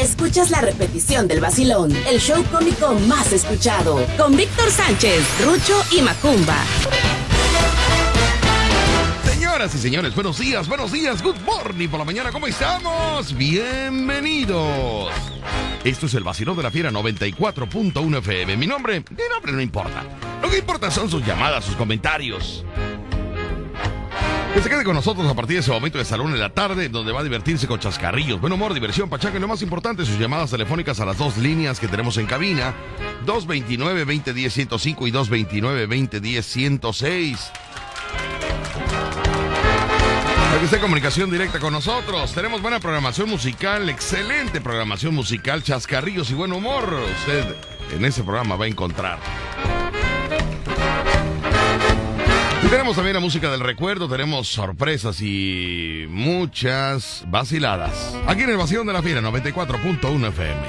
escuchas la repetición del vacilón, el show cómico más escuchado, con Víctor Sánchez, Rucho y Macumba. Señoras y señores, buenos días, buenos días, good morning por la mañana, ¿cómo estamos? Bienvenidos. Esto es el vacilón de la fiera 94.1 FM. Mi nombre, mi nombre no importa. Lo que importa son sus llamadas, sus comentarios. Que se quede con nosotros a partir de ese momento de salón en la tarde, donde va a divertirse con chascarrillos, buen humor, diversión, pachaca y lo más importante, sus llamadas telefónicas a las dos líneas que tenemos en cabina, 229-2010-105 y 229-2010-106. Para que esté en comunicación directa con nosotros, tenemos buena programación musical, excelente programación musical, chascarrillos y buen humor. Usted en ese programa va a encontrar. Tenemos también la música del recuerdo, tenemos sorpresas y muchas vaciladas. Aquí en el vacío de la fiera 94.1 FM.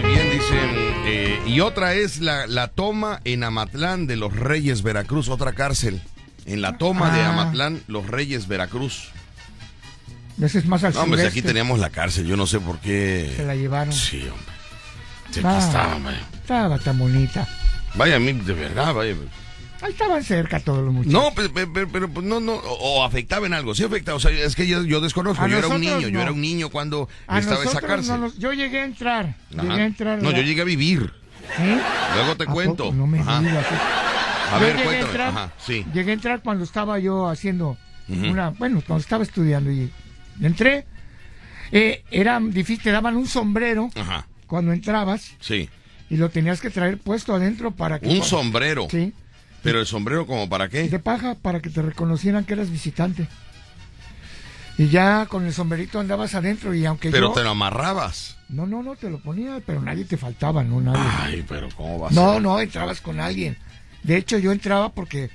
Muy bien, dicen. eh, y otra es la, la toma en Amatlán de los Reyes Veracruz, otra cárcel. En la toma de Ah. Amatlán, los Reyes Veracruz. Ese es más al No, hombre, si aquí teníamos la cárcel, yo no sé por qué. Se la llevaron. Sí, hombre. Sí, Ah. aquí estaba, hombre. Estaba tan bonita. Vaya, a mí, de verdad, vaya. Ahí estaban cerca todos los muchachos. No, pero, pero, pero, pues, no, no, o, o afectaba en algo, sí afectaba, o sea, es que yo, yo desconozco, A yo era un niño, yo era un niño cuando a estaba esa nosotros cárcel. no yo llegué a entrar. Ajá. Llegué a entrar. No, la- yo llegué a vivir, ¿Eh? luego te ¿A cuento. poco? No me Ajá. digas. A Yo ver, llegué cuéntame. entrar, Ajá, sí. Llegué a entrar cuando estaba yo haciendo una, bueno, cuando estaba estudiando y entré. Eh, era difícil, te daban un sombrero Ajá, cuando entrabas sí. y lo tenías que traer puesto adentro para que Un sombrero. Sí, Pero el sombrero como para qué? de paja para que te reconocieran que eras visitante. Y ya con el sombrerito andabas adentro y aunque Pero yo te lo amarrabas. No, no, no, te lo ponía, pero nadie te faltaba, no nadie. Ay, pero ¿cómo va a No, no, entrabas con alguien. De hecho, yo entraba porque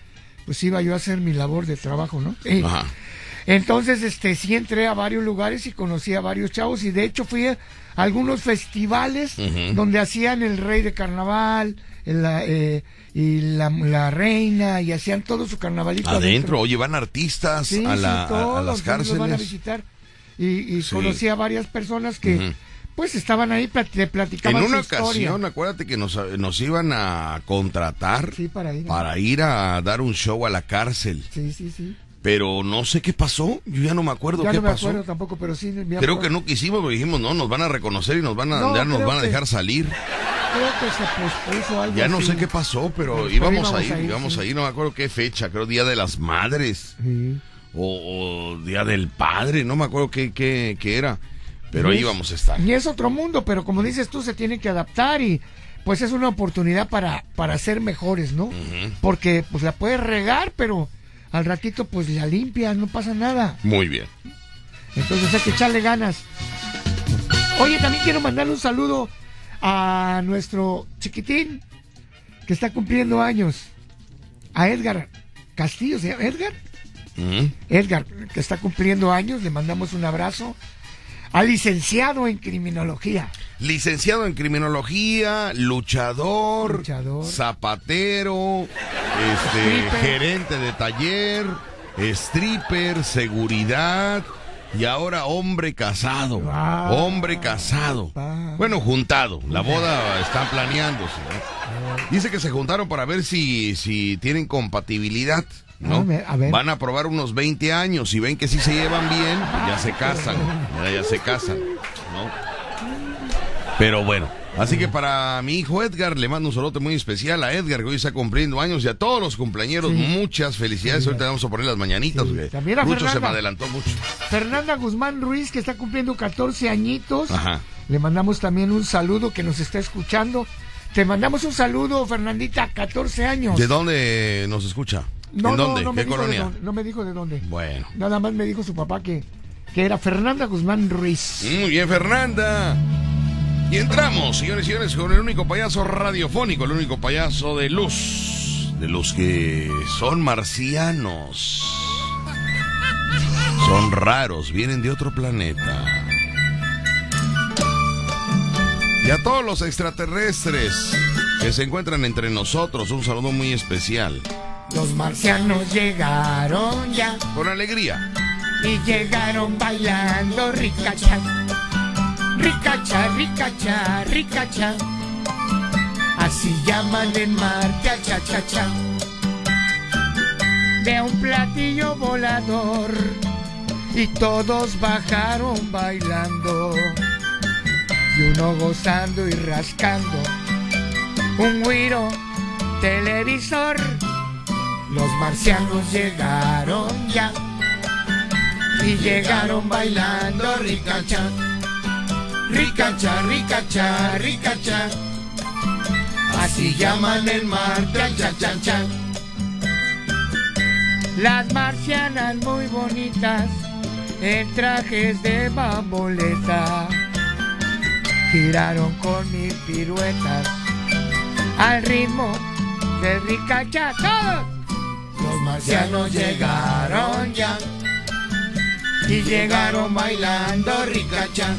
pues iba yo a hacer mi labor de trabajo, ¿no? Ajá. Entonces, este, sí entré a varios lugares y conocí a varios chavos y de hecho fui a algunos festivales donde hacían el rey de carnaval la, eh, y la, la reina y hacían todo su carnavalito Adentro, oye, van artistas Sí, a, sí, la, a- a, todos las los van a cárceles. visitar. Y, y Sí. conocí a varias personas que pues estaban ahí, te En platicaban una su historia. ocasión, acuérdate que nos, nos iban a contratar para ir. para ir a dar un show a la cárcel. Sí, sí, sí. Pero no sé qué pasó. Yo ya no me acuerdo Ya qué no me pasó. acuerdo tampoco, pero sí. me Creo que no quisimos, porque dijimos, no, nos van a reconocer y nos van a, No, ya nos creo van a que- dejar salir. Creo que se pospuso algo Ya no así. sé qué pasó, pero Pero íbamos, íbamos a ir, íbamos sí. a ir, no me acuerdo qué fecha, creo Día de las Madres Sí. o, o Día del Padre, no me acuerdo qué, qué, qué era, pero Y ahí es- íbamos a estar. Y es otro mundo, pero como dices tú, se tienen que adaptar y pues es una oportunidad para, para ser mejores, ¿no? Porque pues la puedes regar, pero al ratito pues la limpias, no pasa nada. Muy bien. Entonces hay que echarle ganas. Oye, también quiero mandarle un saludo a nuestro chiquitín que está cumpliendo años. A Edgar Castillo, ¿se llama Edgar? Ujú. Edgar, que está cumpliendo años, le mandamos un abrazo. Al licenciado en criminología. Licenciado en criminología, luchador, Luchador. zapatero, este, Stripper. gerente de taller, stripper, seguridad y ahora hombre casado. Ah, hombre casado. Bueno, juntado. La boda está planeándose. ¿no? Dice que se juntaron para ver si, si tienen compatibilidad. ¿No? A ver, a ver. Van a probar unos 20 años y ven que si se llevan bien, pues ya se casan. Ya, ya se casan. ¿no? Pero bueno, así que para mi hijo Edgar le mando un saludo muy especial a Edgar que hoy está cumpliendo años y a todos los cumpleaños Sí. muchas felicidades. Ahorita vamos a poner las mañanitas. Sí. También a Lucho se me adelantó mucho. Fernanda Guzmán Ruiz, que está cumpliendo 14 añitos. Ajá. Le mandamos también un saludo que nos está escuchando. Te mandamos un saludo, Fernandita, 14 años. ¿De dónde nos escucha? No, ¿En no, dónde? no me ¿Qué dijo de colonia? dónde, no me dijo de dónde. Bueno. Nada más me dijo su papá que, que era Fernanda Guzmán Ruiz. Muy bien, Fernanda. Y entramos, señores y señores, con el único payaso radiofónico, el único payaso de luz. De los que son marcianos. Son raros, vienen de otro planeta. Y a todos los extraterrestres que se encuentran entre nosotros, un saludo muy especial. Los marcianos llegaron ya. Con alegría, y llegaron bailando ricacha. Ricacha, ricacha, ricacha. Así llaman en mar, cha cha cha cha. De un platillo volador y todos bajaron bailando y uno gozando y rascando un guiro televisor. Los marcianos llegaron ya y llegaron bailando ricacha, ricacha, ricacha, ricacha. Así llaman el mar, cha cha cha cha. Las marcianas muy bonitas en trajes de bamboleta giraron con mil piruetas al ritmo de ricacha todos. Marcianos llegaron ya. Y llegaron bailando ricacha,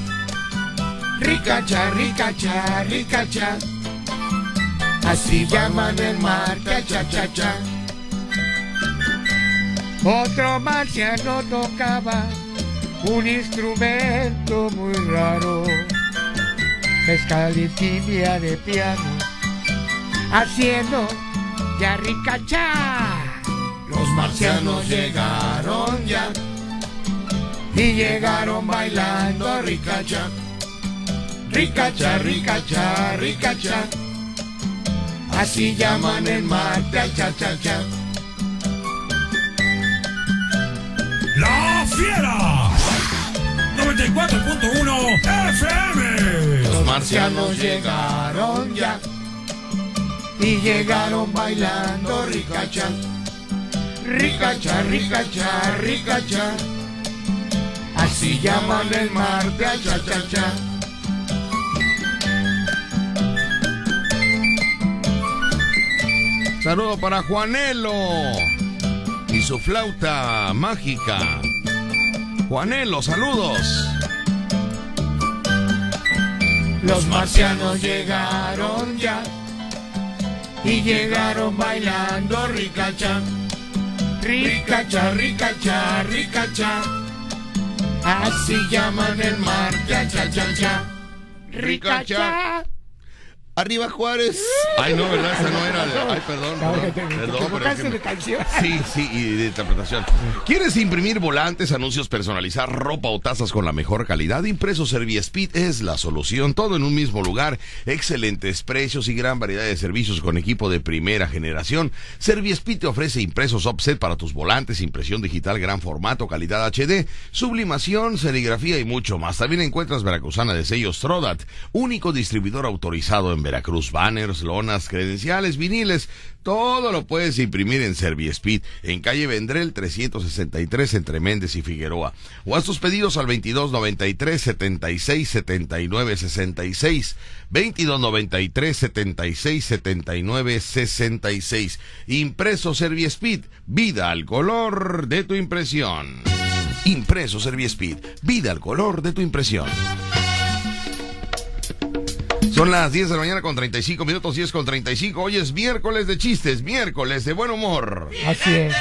ricacha, ricacha, ricacha. Así llaman el mar, cha cha cha Otro marciano tocaba un instrumento muy raro, mezcal y de piano, haciendo ya ricacha. Los marcianos llegaron ya y llegaron bailando ricacha, ricacha, ricacha, ricacha. Así llaman el mar, cha cha cha cha. La Fiera 94.1 FM. Los marcianos llegaron ya y llegaron bailando ricacha, ricacha, ricacha, ricacha. Así llaman el mar, cha cha cha cha. Saludo para Juanelo y su flauta mágica. Juanelo, saludos. Los marcianos llegaron ya y llegaron bailando ricacha, ricacha, ricacha, ricacha. Así llaman el mar, cha cha cha cha. Ricacha. Arriba Juárez. Ay, no, ¿verdad? Esa no era. de- Ay, perdón. Perdón, perdón, pero es equivocaste que me- de canción. Sí, sí, y de interpretación. ¿Quieres imprimir volantes, anuncios, personalizar ropa o tazas con la mejor calidad? Impreso Serviespeed es la solución. Todo en un mismo lugar. Excelentes precios y gran variedad de servicios con equipo de primera generación. Serviespeed te ofrece impresos offset para tus volantes, impresión digital, gran formato, calidad HD, sublimación, serigrafía y mucho más. También encuentras Veracruzana de sellos Trodat, único distribuidor autorizado en Veracruz. Banners, lonas, credenciales, viniles, todo lo puedes imprimir en Serviespeed, en calle Vendrel 363 entre Méndez y Figueroa. O haz tus pedidos al 2293 76 79 66. 2293 76 79 66. Impreso Serviespeed, vida al color de tu impresión. Impreso Serviespeed, vida al color de tu impresión. Son las 10 de la mañana con 35 minutos, 10 con 35. Hoy es miércoles de chistes, miércoles de buen humor. Así es.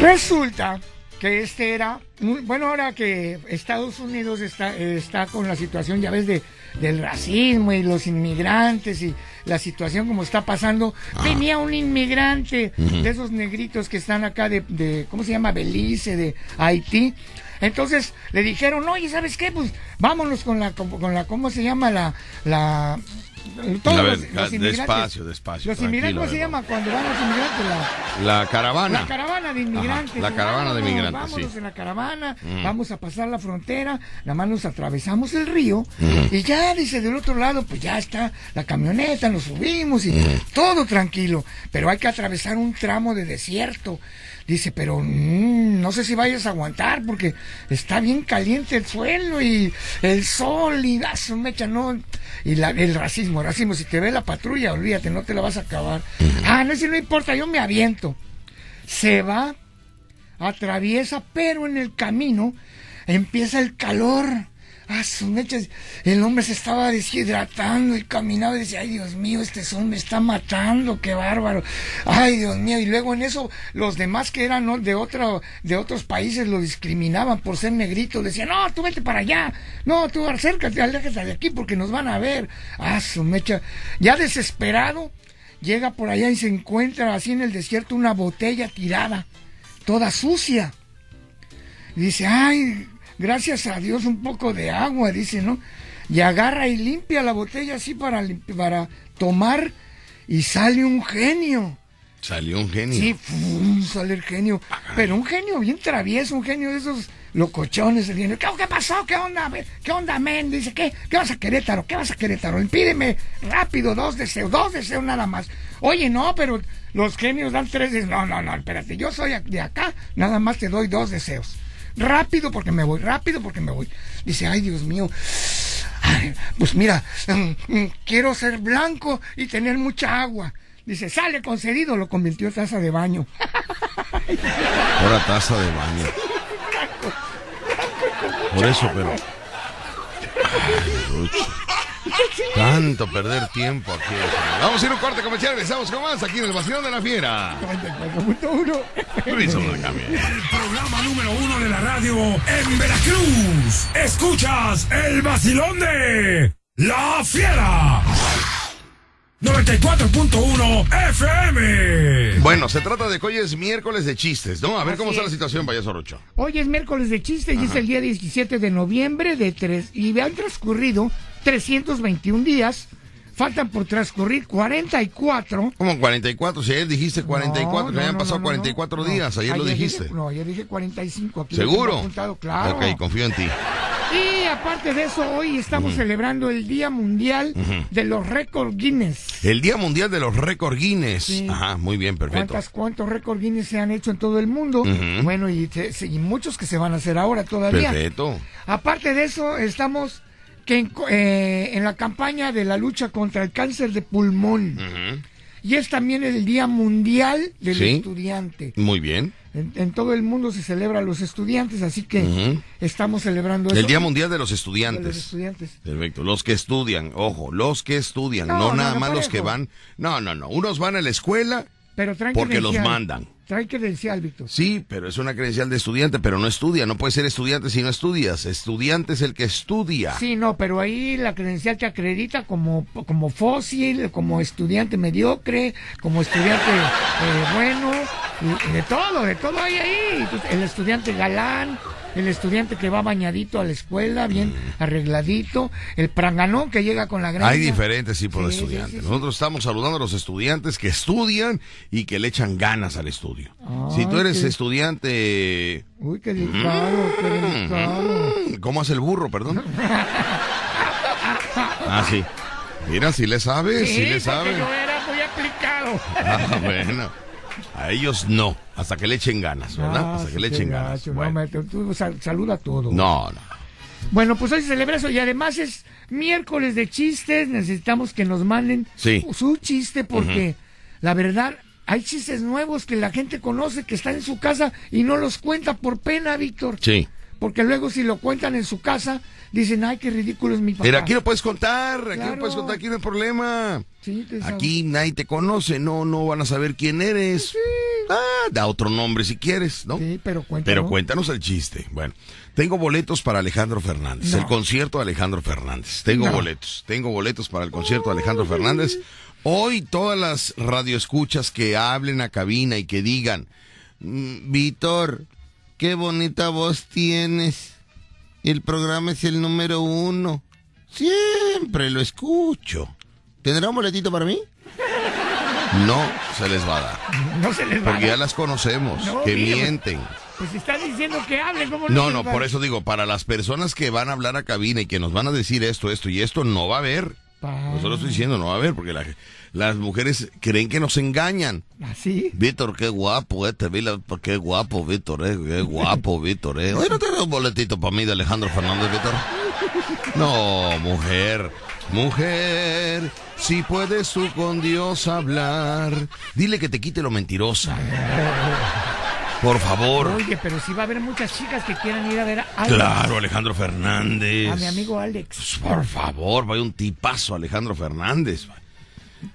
Resulta que este era, muy- bueno, ahora que Estados Unidos está, está con la situación, ya ves, de, del racismo y los inmigrantes y la situación como está pasando, venía un inmigrante de esos negritos que están acá de, de, ¿cómo se llama? Belice, de Haití. Entonces le dijeron, oye, ¿sabes qué? Pues vámonos con la, con, con la ¿cómo se llama? La, la, todos A ver, los- ca- los inmigrantes. despacio, despacio, Los inmigrantes, ¿cómo se llama? Cuando van los inmigrantes, la, La caravana. la caravana de inmigrantes. Ajá, la caravana de Vámonos, inmigrantes, Vámonos sí. en la caravana, vamos a pasar la frontera, nada más nos atravesamos el río y ya, dice, del otro lado, pues ya está la camioneta, nos subimos y todo tranquilo, pero hay que atravesar un tramo de desierto. Dice, pero mm, no sé si vayas a aguantar porque está bien caliente el suelo y el sol y su mecha, no. Y la- el racismo, el racismo, si te ve la patrulla, olvídate, no te la vas a acabar. Ah, no, si no importa, yo me aviento se va atraviesa, pero en el camino empieza el calor. Ah, sus. El hombre se estaba deshidratando y caminaba y decía, ay Dios mío, este sol me está matando, qué bárbaro. Ay Dios mío. Y luego en eso los demás que eran de, de otros países lo discriminaban por ser negrito. Le decían, no, tú vete para allá. No, tú acércate, aléjate de aquí porque nos van a ver. Ah, su mecha. Ya desesperado, llega por allá y se encuentra así en el desierto una botella tirada, toda sucia. Y dice, ay, gracias a Dios un poco de agua, dice, ¿no? Y agarra y limpia la botella así para, para tomar y sale un genio. Salió un genio. Sí, ¡fum! sale el genio. Pero un genio bien travieso, un genio de esos locochones. El genio. ¿Qué, qué pasó? ¿Qué onda? ¿Qué onda, men? Dice, ¿qué? ¿Qué vas a Querétaro? ¿Qué vas a Querétaro? Pídeme rápido dos deseos, dos deseos nada más. Oye, no, pero los genios dan tres deseos. No, no, no, espérate, yo soy de acá, nada más te doy dos deseos. Rápido porque me voy, rápido porque me voy. Dice, ay, Dios mío. Ay, pues mira, mm, mm, quiero ser blanco y tener mucha agua. Dice, sale concedido, lo convirtió en taza de baño. Ahora taza de baño. Por eso, pero. Ay. Tanto perder tiempo aquí. Vamos a ir a un corte comercial. Estamos con más aquí en el Vacilón de la Fiera. 94.1. Luis Obregame. El programa número uno de la radio en Veracruz. Escuchas el vacilón de La Fiera. 94.1 FM. Bueno, se trata de que hoy es miércoles de chistes, ¿no? A ver Así cómo está la situación, payaso Rocho. Hoy es miércoles de chiste y es el día 17 de noviembre de tres y han transcurrido 321 días. Faltan por transcurrir 44. Como 44, si ayer dijiste 44, No, que habían no, pasado no, no, 44 no. días, ayer, lo dijiste. dije- no, ayer dije 45. Aquí ¿Seguro? apuntado, claro. Ok, confío en ti. Y aparte de eso, hoy estamos celebrando el Día Mundial de los Récord Guinness. El Día Mundial de los Récord Guinness. Sí. Ajá, muy bien, perfecto. ¿Cuántas, ¿Cuántos récord Guinness se han hecho en todo el mundo? Ujú. Bueno, y, y muchos que se van a hacer ahora todavía. Perfecto. Aparte de eso, estamos que en, eh, en la campaña de la lucha contra el cáncer de pulmón. Y es también el Día Mundial del Sí. Estudiante. Muy bien. En, en todo el mundo se celebra a los estudiantes, así que estamos celebrando eso. El Día Mundial de los de los Estudiantes. estudiantes. Perfecto. Los que estudian, ojo, los que estudian, no, nada no, más los que van. No, no, no. Unos van a la escuela, Pero Porque los mandan. Traen credencial, Víctor. sí, pero es una credencial de estudiante, pero no estudia. No puedes ser estudiante si no estudias. Estudiante es el que estudia. Sí, no, pero ahí la credencial te acredita como, como fósil, como estudiante mediocre, como estudiante eh, bueno, y- y de todo, de todo hay ahí. Entonces, el estudiante galán, el estudiante que va bañadito a la escuela, bien arregladito, el pranganón que llega con la gran. Hay diferentes tipos de Sí, sí, estudiantes. sí, sí. Nosotros estamos saludando a los estudiantes que estudian y que le echan ganas al estudio. Ay, si tú eres qué- estudiante... Uy, qué delicado, qué delicado. Mm, ¿Cómo hace el burro, perdón? ah, sí. Mira, si le sabes, si le sabes. yo era muy aplicado. Ah, bueno. A ellos no, hasta que le echen ganas, ¿verdad? Ah, hasta que le echen ganas. gacho, no, Bueno. me- tú- tú sal- saluda a todos. No, no. Bueno, pues hoy se celebra eso y además es miércoles de chistes. Necesitamos que nos manden Sí. su chiste porque la verdad hay chistes nuevos que la gente conoce que están en su casa y no los cuenta por pena, Víctor. Sí. Porque luego si lo cuentan en su casa dicen, ay, qué ridículo es mi papá. Pero aquí lo puedes contar, aquí lo puedes contar, aquí no hay problema. Sí, Aquí nadie te conoce, no, no van a saber quién eres. Ah, da otro nombre si quieres, ¿no? Sí, pero cuéntanos. Pero cuéntanos el chiste. Bueno, tengo boletos para Alejandro Fernández, No. el concierto de Alejandro Fernández. Tengo No. boletos, tengo boletos para el concierto de Alejandro Fernández. Hoy todas las radioescuchas que hablen a cabina y que digan, "Mm, Víctor, qué bonita voz tienes. El programa es el número uno. Siempre lo escucho. ¿Tendrá un boletito para mí? No se les va a dar. No se les va a Porque ya dar. las conocemos, No, que mire, mienten. Pues están diciendo que hablen, ¿cómo No, no, va por a- eso digo, para las personas que van a hablar a cabina y que nos van a decir esto, esto y esto, no va a haber. Pa- lo estoy diciendo, no va a haber, porque la- las mujeres creen que nos engañan. ¿Así? Víctor, qué guapo este, qué guapo, Víctor, eh, qué guapo, Víctor, eh. Oye, ¿no te un boletito para mí de Alejandro Fernández, Víctor? No, mujer, mujer, si puedes tú con Dios hablar, dile que te quite lo mentirosa. Por favor. Oye, pero sí va a haber muchas chicas que quieran ir a ver a Alex. Claro, Alejandro Fernández. A mi amigo Alex. Pues, por favor, vaya un tipazo Alejandro Fernández.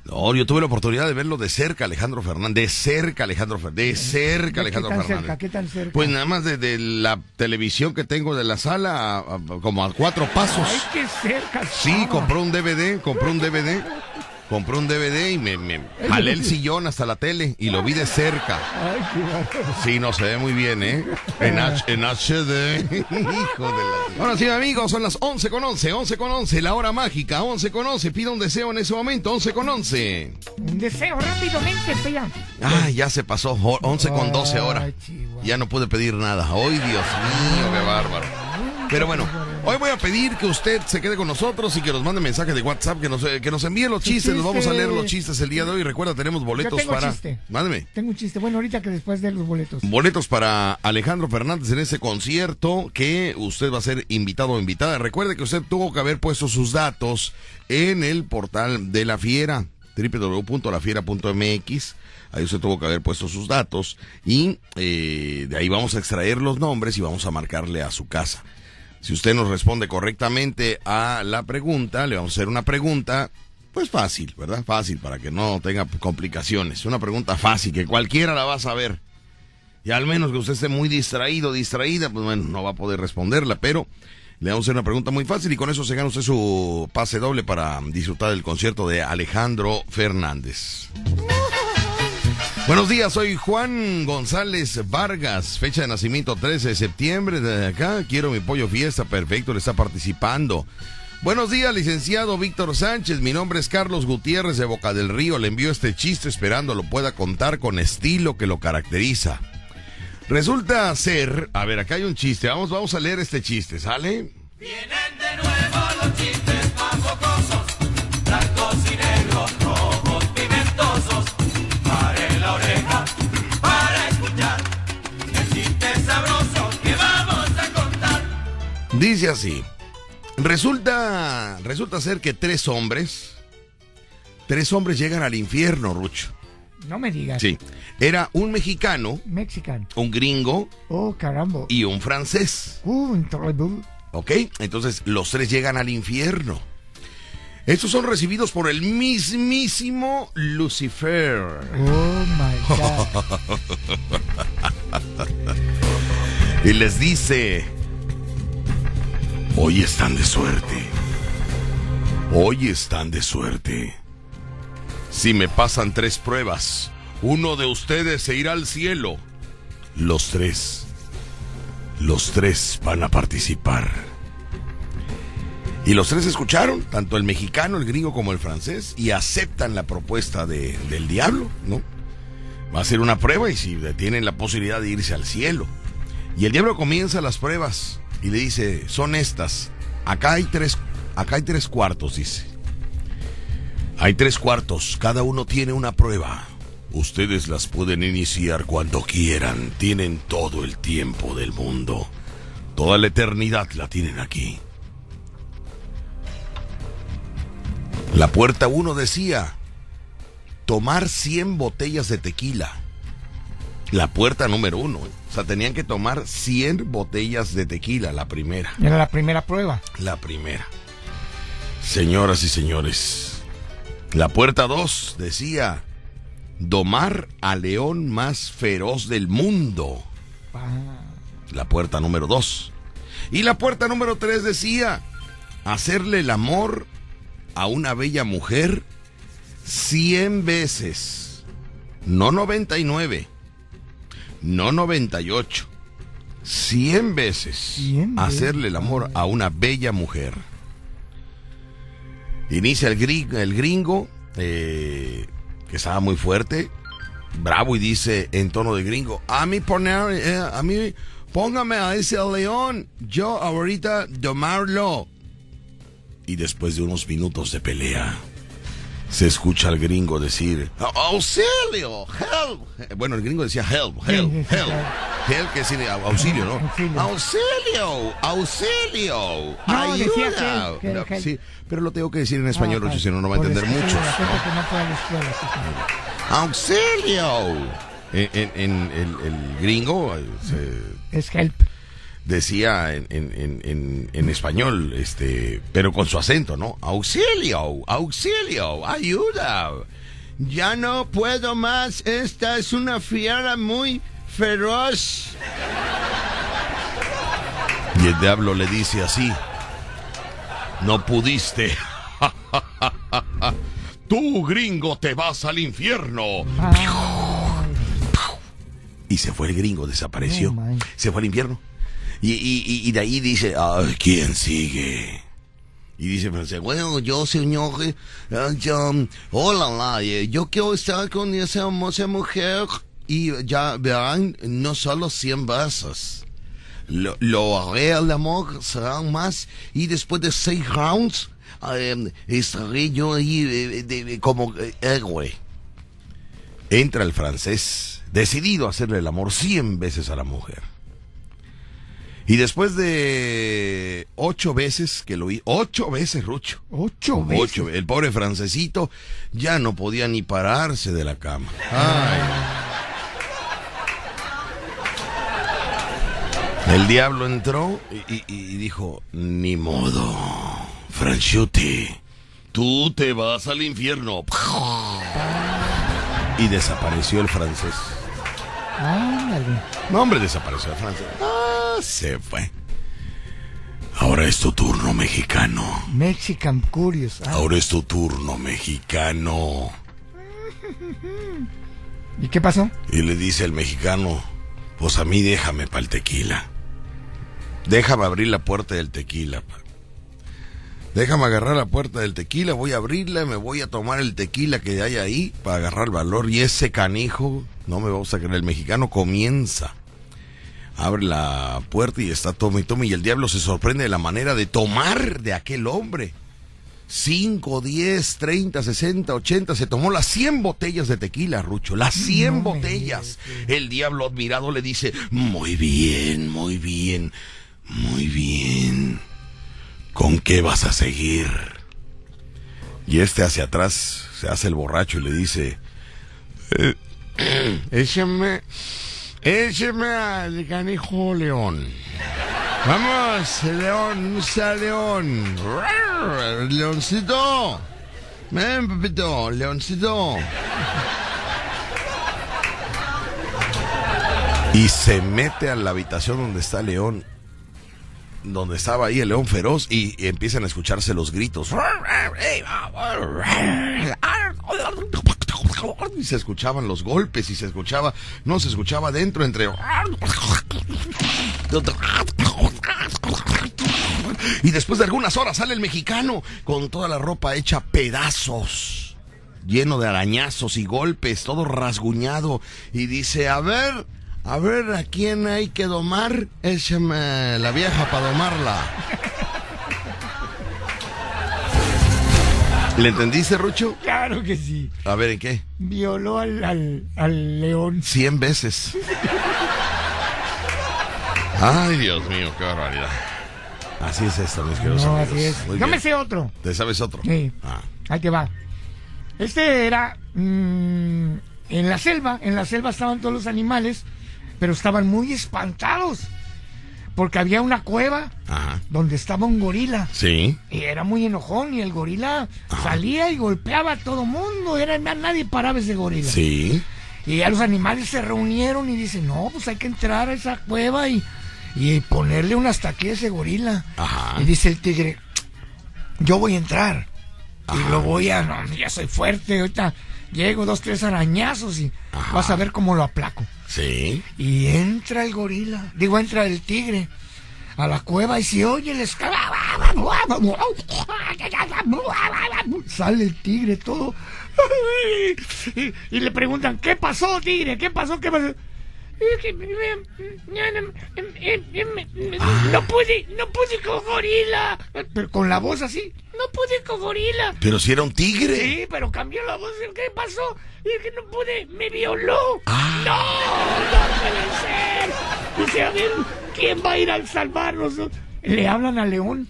No, yo tuve la oportunidad de verlo de cerca, Alejandro Fernández. De cerca, Alejandro Fernández. De cerca, Alejandro ¿Qué tan Fernández. cerca? ¿Qué tan cerca? Pues nada más desde la televisión que tengo de la sala, a- a- como a cuatro pasos. Ay, qué cerca. Sí, compró un DVD, compró un DVD. Compró un DVD y me, me jalé el sillón hasta la tele y lo vi de cerca. Ay, qué bárbaro. Sí, no se ve muy bien, ¿eh? En, H- en HD. Hijo de la... Ahora sí, amigos, son las 11 con 11, 11 con 11, la hora mágica, 11 con 11. Pida un deseo en ese momento, 11 con 11. Un deseo rápidamente, pilla. Ay, ya se pasó, o- 11 con 12 ahora. Ya no pude pedir nada. Ay, Dios mío, qué bárbaro. Pero bueno, hoy voy a pedir que usted se quede con nosotros y que nos mande mensaje de WhatsApp, que nos, que nos envíe los chistes. Nos vamos a leer los chistes el día de hoy. Recuerda, tenemos boletos tengo para. chiste. Mándeme. Tengo un chiste. Bueno, ahorita que después de los boletos. Boletos para Alejandro Fernández en ese concierto que usted va a ser invitado o invitada. Recuerde que usted tuvo que haber puesto sus datos en el portal de la fiera, www.lafiera.mx. Ahí usted tuvo que haber puesto sus datos y eh, de ahí vamos a extraer los nombres y vamos a marcarle a su casa. Si usted nos responde correctamente a la pregunta, le vamos a hacer una pregunta, pues fácil, ¿verdad? Fácil, para que no tenga complicaciones. Una pregunta fácil, que cualquiera la va a saber. Y al menos que usted esté muy distraído, distraída, pues bueno, no va a poder responderla, pero le vamos a hacer una pregunta muy fácil y con eso se gana usted su pase doble para disfrutar del concierto de Alejandro Fernández. Buenos días, soy Juan González Vargas, fecha de nacimiento 13 de septiembre, de acá, quiero mi pollo fiesta, perfecto, le está participando. Buenos días, licenciado Víctor Sánchez, mi nombre es Carlos Gutiérrez de Boca del Río, le envío este chiste esperando lo pueda contar con estilo que lo caracteriza. Resulta ser, a ver, acá hay un chiste, vamos, vamos a leer este chiste, ¿sale? Dice así. Resulta, resulta ser que tres hombres, tres hombres llegan al infierno, Rucho. No me digas. Sí. Era un mexicano, Mexican. un gringo Oh, caramba. y un francés. Uh, incredible. ¿Ok? Entonces los tres llegan al infierno. Estos son recibidos por el mismísimo Lucifer. Oh, my God. Y les dice, hoy están de suerte. Hoy están de suerte. Si me pasan tres pruebas, uno de ustedes se irá al cielo. Los tres. Los tres van a participar. Y los tres escucharon, tanto el mexicano, el gringo como el francés, y aceptan la propuesta de- del diablo, ¿no? Va a ser una prueba y si tienen la posibilidad de irse al cielo. Y el diablo comienza las pruebas y le dice, son estas. Acá hay tres, acá hay tres cuartos, dice. Hay tres cuartos, cada uno tiene una prueba. Ustedes las pueden iniciar cuando quieran, tienen todo el tiempo del mundo. Toda la eternidad la tienen aquí. La puerta 1 decía, tomar 100 botellas de tequila. La puerta número 1. O sea, tenían que tomar 100 botellas de tequila, la primera. Era la primera prueba. La primera. Señoras y señores, la puerta 2 decía, domar al león más feroz del mundo. Ah, La puerta número 2. Y la puerta número 3 decía, hacerle el amor a una bella mujer 100 veces. No 99. No 98. 100 veces. 100 veces. Hacerle el amor a una bella mujer. Inicia el gringo, el gringo eh, que estaba muy fuerte, bravo y dice en tono de gringo, a mí poner, eh, a mí póngame a ese león, yo ahorita domarlo. Y después de unos minutos de pelea, se escucha al gringo decir, auxilio, help. Bueno, el gringo decía help, help, help. Help que decir auxilio, ¿no? Auxilio. Auxilio, ayuda. No, help. sí, pero lo tengo que decir en español, Ah, si no, no va a entender mucho. No. ¡Auxilio! En, en- en el, el gringo eh, se- Es help. Decía en, en- en- español, este, pero con su acento, ¿no? Auxilio, auxilio, ayuda. Ya no puedo más, esta es una fiera muy feroz. Y el diablo le dice así, no pudiste. Tú, gringo, te vas al infierno. Y se fue el gringo, desapareció. Se fue al infierno. Y, y- y- de ahí dice, "Ay, ¿quién sigue? Y dice francés, bueno, yo señor, yo, hola, la, yo quiero estar con esa hermosa mujer y ya verán, no solo 100 veces. Lo, lo haré al amor, serán más, y después de seis rounds, eh, estaré yo ahí como héroe. Entra el francés, decidido a hacerle el amor 100 veces a la mujer. Y después de ocho veces que lo hizo, ocho veces, Rucho. Ocho veces. Ocho, el pobre francesito ya no podía ni pararse de la cama. Ay. El diablo entró y, y- y dijo, ni modo, Franchuti, tú te vas al infierno. Y desapareció el francés. No, hombre, desapareció el francés. Se fue. Ahora es tu turno, mexicano. Mexican Curious. Ah, Ahora es tu turno, mexicano. ¿Y qué pasó? Y le dice el mexicano, pues a mí déjame para el tequila. Déjame abrir la puerta del tequila. pa. Déjame agarrar la puerta del tequila, voy a abrirla, me voy a tomar el tequila que hay ahí para agarrar valor. Y ese canijo, no me vamos a creer, el mexicano comienza. Abre la puerta y está tome y tome y el diablo se sorprende de la manera de tomar de aquel hombre. 5, 10, 30, 60, 80, se tomó las 100 botellas de tequila, Rucho, las 100 No botellas. El diablo admirado le dice, muy bien, muy bien, muy bien. ¿Con qué vas a seguir? Y este hacia atrás se hace el borracho y le dice, "Eh, échame, échame al canijo león. Vamos, león, usa león. Leoncito. Ven, papito, leoncito. Y se mete a la habitación donde está León, donde estaba ahí el león feroz, y, y empiezan a escucharse los gritos. Y se escuchaban los golpes y se escuchaba, no se escuchaba dentro entre... Y después de algunas horas sale el mexicano con toda la ropa hecha pedazos, lleno de arañazos y golpes, todo rasguñado. Y dice, a ver, a ver, ¿a quién hay que domar? Échame la vieja para domarla. ¿Le entendiste, Rucho? Claro que sí. A ver, ¿en qué? Violó al, al, al león. Cien veces. Ay, Dios mío, qué barbaridad. Así es esto, mis queridos No, amigos. así es. Muy Yo me sé otro. ¿Te sabes otro? Sí. Ah. Ahí te va. Este era mm, en la selva. En la selva estaban todos los animales, pero estaban muy espantados. Porque había una cueva Ajá. donde estaba un gorila. Sí. Y era muy enojón y el gorila salía y golpeaba a todo mundo. Era, nadie paraba ese gorila. Sí. Y ya los animales se reunieron y dicen, no, pues hay que entrar a esa cueva y, y ponerle un hasta aquí a ese gorila. Ajá. Y dice el tigre, yo voy a entrar. Y lo voy a, no, ya soy fuerte, ahorita llego dos, tres arañazos y Ajá. vas a ver cómo lo aplaco. Sí. Y entra el gorila, digo, entra el tigre a la cueva y se oye el Sale el tigre todo. Y le preguntan, ¿qué pasó, tigre? ¿Qué pasó? ¿Qué pasó? No pude, no pude con gorila. Pero con la voz así, no pude con gorila. Pero si era un tigre. Sí, pero cambió la voz. ¿Qué pasó? Es que no pude, me violó. Ah. No, no puede ser. Dice, a ver, ¿quién va a ir a salvarnos? Le hablan a León.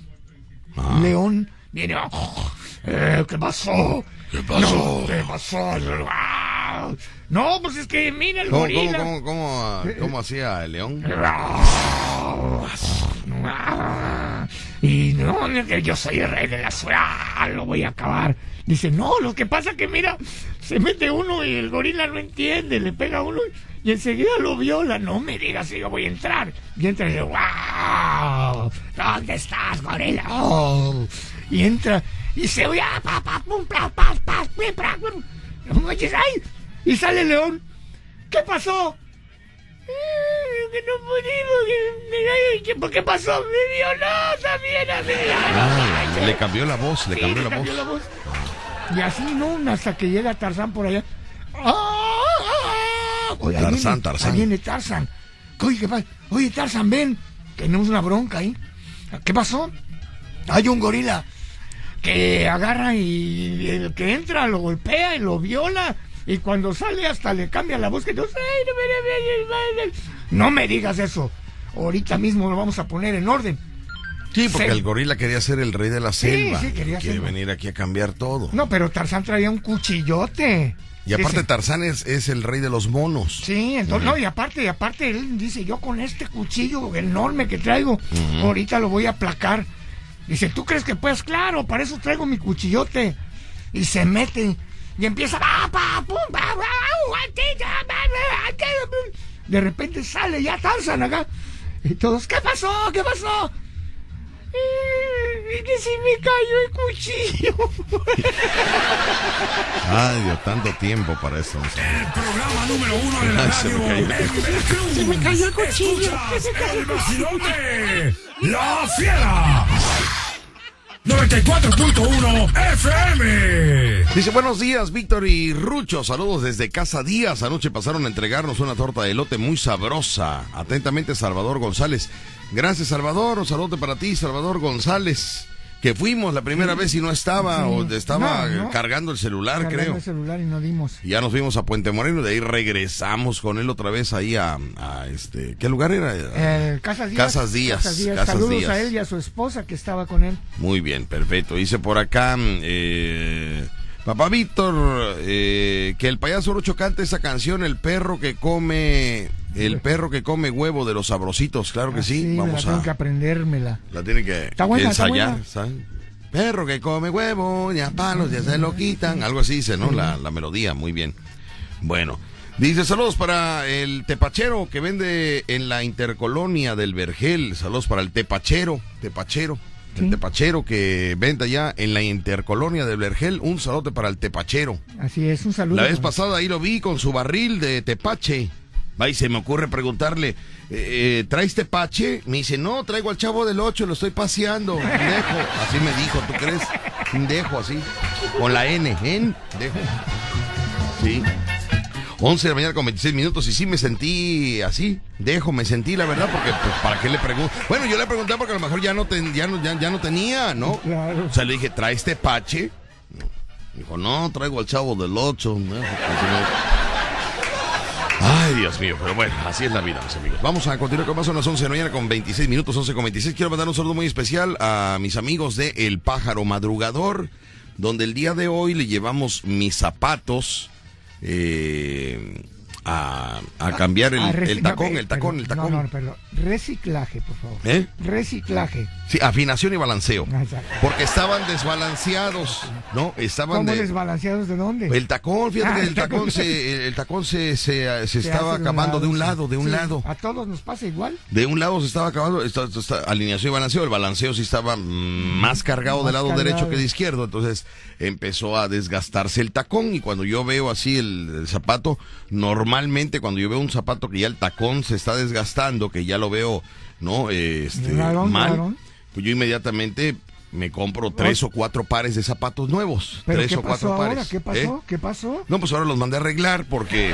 Ah. León viene. "Oh, eh, ¿Qué pasó? ¿Qué pasó? No, ¿Qué pasó? Ah, No, pues es que mira el ¿Cómo, gorila. cómo, cómo, cómo, cómo hacía el león? Y no, yo soy el rey de la ciudad, lo voy a acabar. Dice, no, lo que pasa que mira, se mete uno y el gorila no entiende, le pega a uno y enseguida lo viola. No me digas si yo voy a entrar. Y entra y dice, wow, ¿dónde estás, gorila? Oh. Y entra y se oye, ah, pa, pa, pum, pa, pa, pum, pra, pum. Y sale el león. ¿Qué pasó? Eh, que no pudimos, que, ¿por qué pasó? Me violó también a mí. Ah, le cambió la voz, le Sí, cambió le la cambió voz. la voz. Y así, ¿no? Hasta que llega Tarzán por allá. ¡Ah! Oye, ahí Tarzán, viene- Tarzán. Ahí viene Tarzán. Oye, ¿qué pasa? Oye, Tarzán, ven. Tenemos una bronca ahí. ¿Qué pasó? Hay un gorila que agarra y el que entra lo golpea y lo viola. Y cuando sale hasta le cambia la voz que no me digas eso. Ahorita mismo lo vamos a poner en orden. Sí, porque Sí. el gorila quería ser el rey de la Sí, selva. sí, quería Quiere ser- venir aquí a cambiar todo. No, pero Tarzán traía un cuchillote. Y aparte Dice, Tarzán es, es el rey de los monos. Sí, entonces, no, y aparte, y aparte, él dice, yo con este cuchillo enorme que traigo, ahorita lo voy a aplacar. Dice, ¿tú crees que puedes? Claro, para eso traigo mi cuchillote. Y se mete y empieza, de repente sale ya Tarzan acá. Y todos, ¿qué pasó? ¿Qué pasó? "Eh, que se me cayó el cuchillo. Ay, Dios, tanto tiempo para eso. El programa número uno de la Ay, se radio me cayó el Veracruz. Se me cayó el cuchillo. Escuchas el de La Fiera. 94.1 FM. Dice, buenos días, Víctor y Rucho. Saludos desde Casa Díaz. Anoche pasaron a entregarnos una torta de elote muy sabrosa. Atentamente, Salvador González. Gracias, Salvador. Un saludo para ti, Salvador González. Que fuimos la primera vez y no estaba, Sí. o estaba No, no. cargando el celular, Cargando creo. el celular y no dimos. Y ya nos fuimos a Puente Moreno, de ahí regresamos con él otra vez ahí a, a este, ¿qué lugar era? Eh, Casas Díaz. Casas Díaz, Casas Saludos Díaz. a él y a su esposa que estaba con él. Muy bien, perfecto. Dice por acá, eh, papá Víctor, eh, que el payaso Rucho cante esa canción, El perro que come, el perro que come huevo de los sabrositos. Claro que sí, Ah, me vamos la tengo a, que aprendérmela. la tiene que, Está buena, que está ensayar. buena. ¿sabes? Perro que come huevo, ya palos, ya se lo quitan. Algo así dice, ¿no? La, la melodía, muy bien. Bueno. Dice saludos para el tepachero que vende en la intercolonia del Vergel. Saludos para el tepachero, tepachero, el Sí. tepachero que vende allá en la intercolonia del Vergel. Un saludo para el tepachero. Así es, un saludo. La vez pasada ahí lo vi con su barril de tepache. Va y se me ocurre preguntarle, eh, eh, ¿traes tepache? Me dice, no, traigo al chavo del 8, lo estoy paseando. Dejo. Así me dijo, ¿tú crees? Dejo así. Con la N, ¿en? Dejo. Sí. 11 de la mañana con 26 minutos y sí me sentí así, dejo, me sentí la verdad porque pues para qué le pregunto. Bueno, yo le pregunté porque a lo mejor ya no, ten- ya no, ya, ya no tenía, ¿no? Claro. O sea, le dije, ¿traes tepache? Dijo, no, traigo al chavo del 8. Ay, Dios mío, pero bueno, así es la vida, mis amigos. Vamos a continuar con más, son las 11 de la con 26 minutos, 11 con 26. Quiero mandar un saludo muy especial a mis amigos de El Pájaro Madrugador, donde el día de hoy le llevamos mis zapatos eh, a, a cambiar el, tacón, no, el tacón, el tacón. No, no, perdón. Reciclaje, por favor. ¿Eh? Reciclaje. Sí, afinación y balanceo. Ah, exacto. Porque estaban desbalanceados, ¿no? Estaban ¿Cómo de- desbalanceados de dónde? El tacón, fíjate Ah, que el el tacón tacón. se, el, tacón se, se, se estaba hace de un acabando de un lado, de un Sí, lado. A todos nos pasa igual. De un lado se estaba acabando, esta alineación y balanceo. El balanceo sí estaba mm, más cargado Más del lado cargado. derecho que de izquierdo. Entonces empezó a desgastarse el tacón. Y cuando yo veo así el, el zapato, normalmente cuando yo veo un zapato que ya el tacón se está desgastando, que ya lo veo, ¿no? Este, mal, pues yo inmediatamente me compro tres o cuatro pares de zapatos nuevos. ¿Pero tres qué o cuatro ahora? pares. ¿Qué ¿eh? pasó? ¿Qué pasó? No, pues ahora los mandé a arreglar porque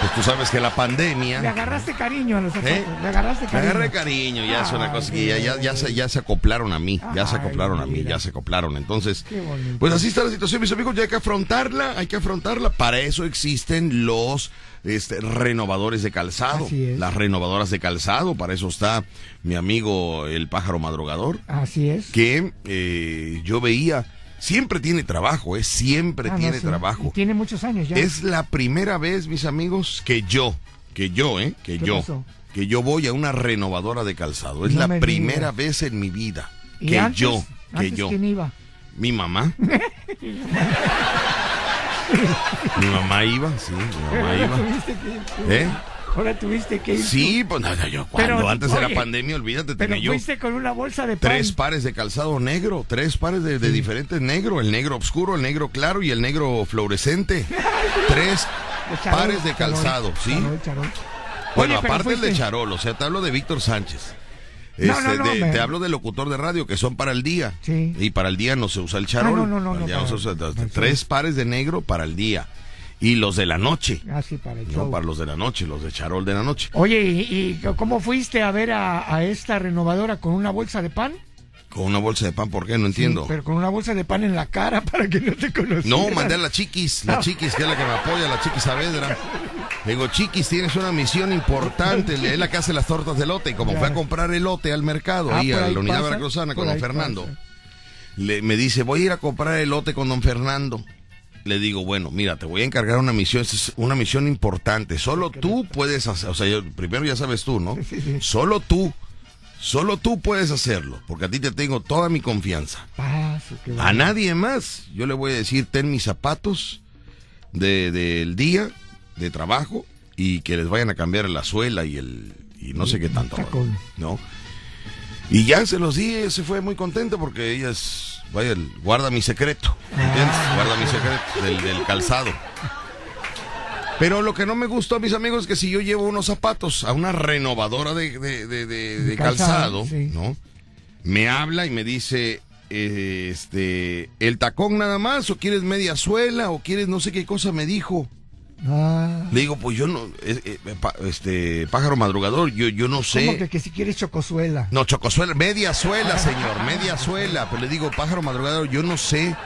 pues tú sabes que la Le pandemia... agarraste cariño a los zapatos. ¿Eh? Le agarraste cariño. agarré cariño, ya es una Ay, cosa que ya, ya, ya, qué se, ya se acoplaron a mí, ya se acoplaron a mí, ya se acoplaron. Entonces, Qué bonito. pues así está la situación, mis amigos, ya hay que afrontarla, hay que afrontarla. Para eso existen los este, renovadores de calzado, Así es. las renovadoras de calzado, para eso está mi amigo el pájaro madrugador Así es. que eh, yo veía siempre tiene trabajo, ¿eh? Siempre Ah, no, tiene sí. trabajo. Y Tiene muchos años ya. Es la primera vez, mis amigos, que yo, que yo, ¿eh? Que ¿Qué yo, pasó? que yo voy a una renovadora de calzado. Es No la me primera digas. vez en mi vida ¿Y que antes? yo, que ¿Antes yo, ¿Quién iba? mi mamá. mi mamá iba, sí, mi mamá iba. ¿Eh? Ahora tuviste que ir. Sí, pues nada, yo cuando Pero, antes de la oye, pandemia, olvídate, Pero tenía yo fuiste con una bolsa de pan. tres pares de calzado negro, tres pares de, de diferentes negro, el negro oscuro, el negro claro y el negro fluorescente. tres de charol, pares de charol, calzado, ¿sí? charol. Bueno, Oye, aparte el de fuiste- Charol, o sea, te hablo de Víctor Sánchez. No, Este, no, no, de- me- Te hablo de locutor de radio que son para el día. Sí. Y para el día no se usa el charol. Ah, no, no, no, Para no, usa- tres pares de negro para el día. Y los de la noche. Ah, sí, para el No, show. para los de la noche, los de charol de la noche. Oye, ¿y, y cómo fuiste a ver a, a esta renovadora con una bolsa de pan? Con una bolsa de pan, ¿por qué? No entiendo. Sí, pero con una bolsa de pan en la cara para que no te conocieran. No, mandé a la Chiquis, la Chiquis que es la que me apoya, la Chiquis Saavedra. Le digo, Chiquis, tienes una misión importante, es la que hace las tortas de elote. Y como Ya. fue a comprar elote al mercado, Ah, ahí a ahí la unidad pasa, veracruzana con don Fernando, pasa. le, me dice, voy a ir a comprar elote con don Fernando. Le digo, bueno, mira, te voy a encargar una misión, es una misión importante. Solo tú puedes hacer, o sea, yo- primero ya sabes tú, ¿no? Solo tú, solo tú puedes hacerlo, porque a ti te tengo toda mi confianza. Paso, A nadie más. Yo le voy a decir, ten mis zapatos de- del día de trabajo y que les vayan a cambiar la suela y el y no sé qué tanto. ¿No? Y ya se los di, se fue muy contento porque ella es, vaya, guarda mi secreto, ¿entiendes? Ah. Guarda mi secreto del, del calzado. Pero lo que no me gustó, mis amigos, es que si yo llevo unos zapatos a una renovadora de, de- de- de- de calzado, calzado, sí. ¿no? Me habla y me dice, eh, este, ¿el tacón nada más? ¿O quieres media suela? ¿O quieres no sé qué cosa? Me dijo. Ah, Le digo, pues yo no, eh, eh, este, pájaro madrugador, yo, yo no sé. que, que si quieres chocosuela. No, chocosuela, media suela, señor, media suela. Pero le digo, pájaro madrugador, yo no sé.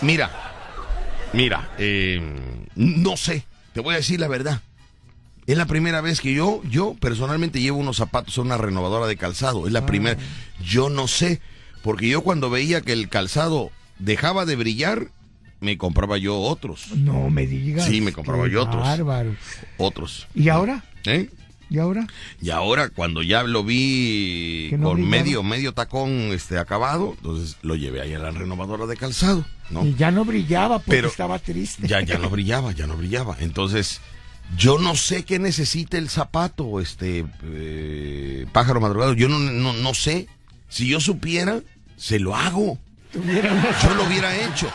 Mira, mira, eh, no sé, te voy a decir la verdad. Es la primera vez que yo, yo personalmente llevo unos zapatos a una renovadora de calzado. Es la primera. Yo no sé, porque yo cuando veía que el calzado dejaba de brillar, me compraba yo otros. No me digas. Sí, me compraba yo otros. Bárbaro. Otros. ¿Y ahora? ¿Eh? ¿Y ahora? Y ahora cuando ya lo vi no con medio medio tacón este acabado, entonces lo llevé ahí a la renovadora de calzado, ¿no? Y ya no brillaba porque Pero estaba triste. Ya ya no brillaba, ya no brillaba. Entonces, yo no sé qué necesita el zapato, este eh, pájaro madrugado, yo no, no no sé. Si yo supiera, se lo hago. Yo lo hubiera hecho,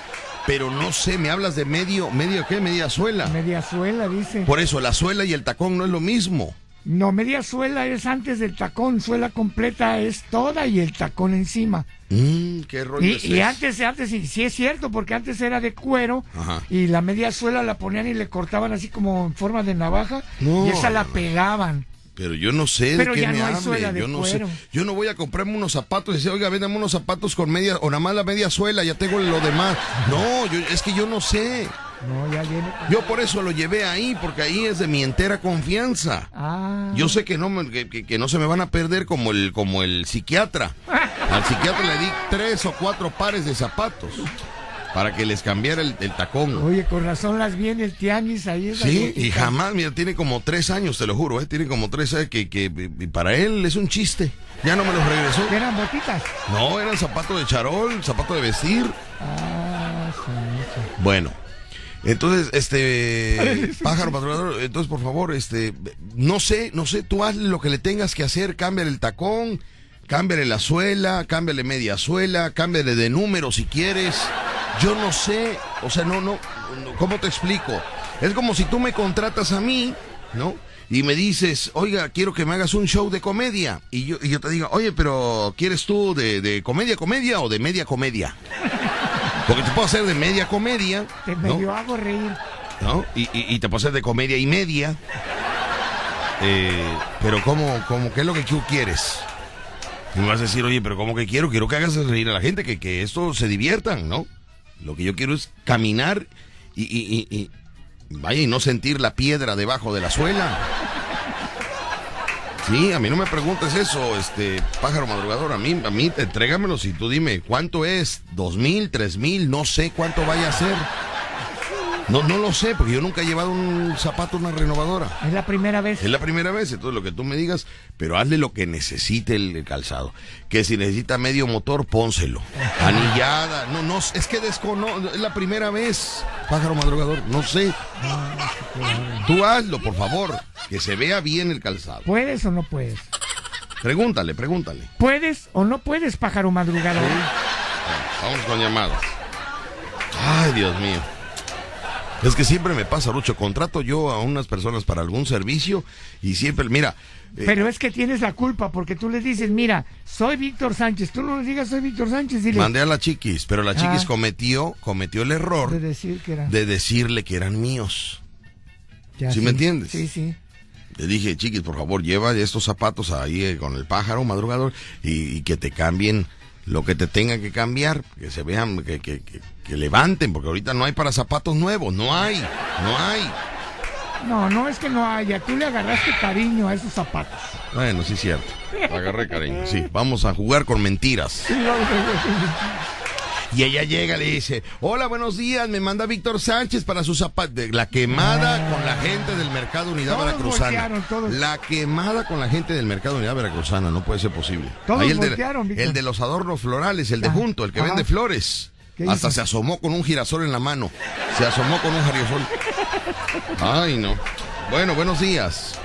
pero no sé, me hablas de medio medio qué, media suela. media suela, dice. Por eso la suela y el tacón no es lo mismo. No, media suela es antes del tacón. Suela completa es toda y el tacón encima. Mm, qué rollo Y, es y ese? antes, antes, sí, sí es cierto, porque antes era de cuero Ajá. y la media suela la ponían y le cortaban así como en forma de navaja No, y esa la pegaban. Pero yo no sé Pero de qué ya me no hay hable, suela de yo no cuero. sé. Yo no voy a comprarme unos zapatos y decir, oiga, véndame unos zapatos con media, o nada más la media suela, ya tengo lo demás. No, yo, es que yo no sé. No, ya viene. Yo por eso lo llevé ahí, porque ahí es de mi entera confianza. Ah. Yo sé que no, me- que, que- que no se me van a perder como el, como el psiquiatra. Al psiquiatra le di tres o cuatro pares de zapatos para que les cambiara el, el tacón. Oye, con razón las vi en el tianguis ahí. Sí, y jamás, mira, tiene como tres años, te lo juro, ¿eh? tiene como tres años que, que y para él es un chiste. Ya no me los regresó. ¿Que ¿Eran botitas? No, eran zapatos de charol, zapato de vestir. Ah, sí, sí. Bueno, entonces, este, pájaro patrocinador, entonces por favor, este, no sé, no sé, tú haz lo que le tengas que hacer, cámbiale el tacón, cámbiale la suela, cámbiale media suela, cámbiale de número si quieres. Yo no sé, o sea, no, no, no, ¿cómo te explico? Es como si tú me contratas a mí, ¿no? Y me dices, oiga, quiero que me hagas un show de comedia. Y yo, y yo te digo, oye, pero ¿quieres tú de, de comedia, comedia o de media comedia? Porque te puedo hacer de media comedia, Te ¿no? medio hago reír. ¿no? Y, y- y te puedo hacer de comedia y media. Eh, pero ¿cómo, cómo, qué es lo que tú quieres? Y me vas a decir, oye, pero ¿cómo que quiero? Quiero que hagas reír a la gente, que, que esto se diviertan, ¿no? Lo que yo quiero es caminar y, y- y- y- vaya, y no sentir la piedra debajo de la suela. Sí, a mí no me preguntes eso, este pájaro madrugador. A mí, a mí, entrégamelo si tú dime cuánto es, dos mil, tres mil, no sé cuánto vaya a ser. No, no lo sé, porque yo nunca he llevado un zapato una renovadora. Es la primera vez. Es la primera vez, entonces lo que tú me digas, pero hazle lo que necesite el calzado. Que si necesita medio motor, pónselo. Anillada, no, no, es que desconozco, es la primera vez, pájaro madrugador, no sé. Tú hazlo, por favor, que se vea bien el calzado. ¿Puedes o no puedes? Pregúntale, pregúntale. ¿Puedes o no puedes, pájaro madrugador? Vamos con llamadas. Ay, Dios mío. Es que siempre me pasa, Rucho. Contrato yo a unas personas para algún servicio y siempre, mira. eh, Pero es que tienes la culpa porque tú le dices, mira, soy Víctor Sánchez. Tú no le digas soy Víctor Sánchez. Dile. Mandé a la chiquis, pero la chiquis Ah. cometió, cometió el error De decir que era. de decirle que eran míos. Ya, ¿Sí me entiendes? Sí, sí. Le dije, chiquis, por favor, lleva estos zapatos ahí eh, con el pájaro madrugador y, y que te cambien lo que te tengan que cambiar, que se vean, que, que, que- que levanten, porque ahorita no hay para zapatos nuevos, no hay, no hay. No, no es que no haya. Tú le agarraste cariño a esos zapatos. Bueno, sí es cierto. Agarré cariño. Sí, vamos a jugar con mentiras. Y ella llega y le dice, hola, buenos días, me manda Víctor Sánchez para su zapato. La quemada con la gente del Mercado Unidad Todos Veracruzana. La quemada con la gente del Mercado Unidad Veracruzana, no puede ser posible. Todos Ahí el, de, el de los adornos florales, el de Ajá, junto, el que ajá. vende flores. ¿Qué Hasta hizo? se asomó con un girasol en la mano. Se asomó con un girasol. Ay, no. Bueno, buenos días.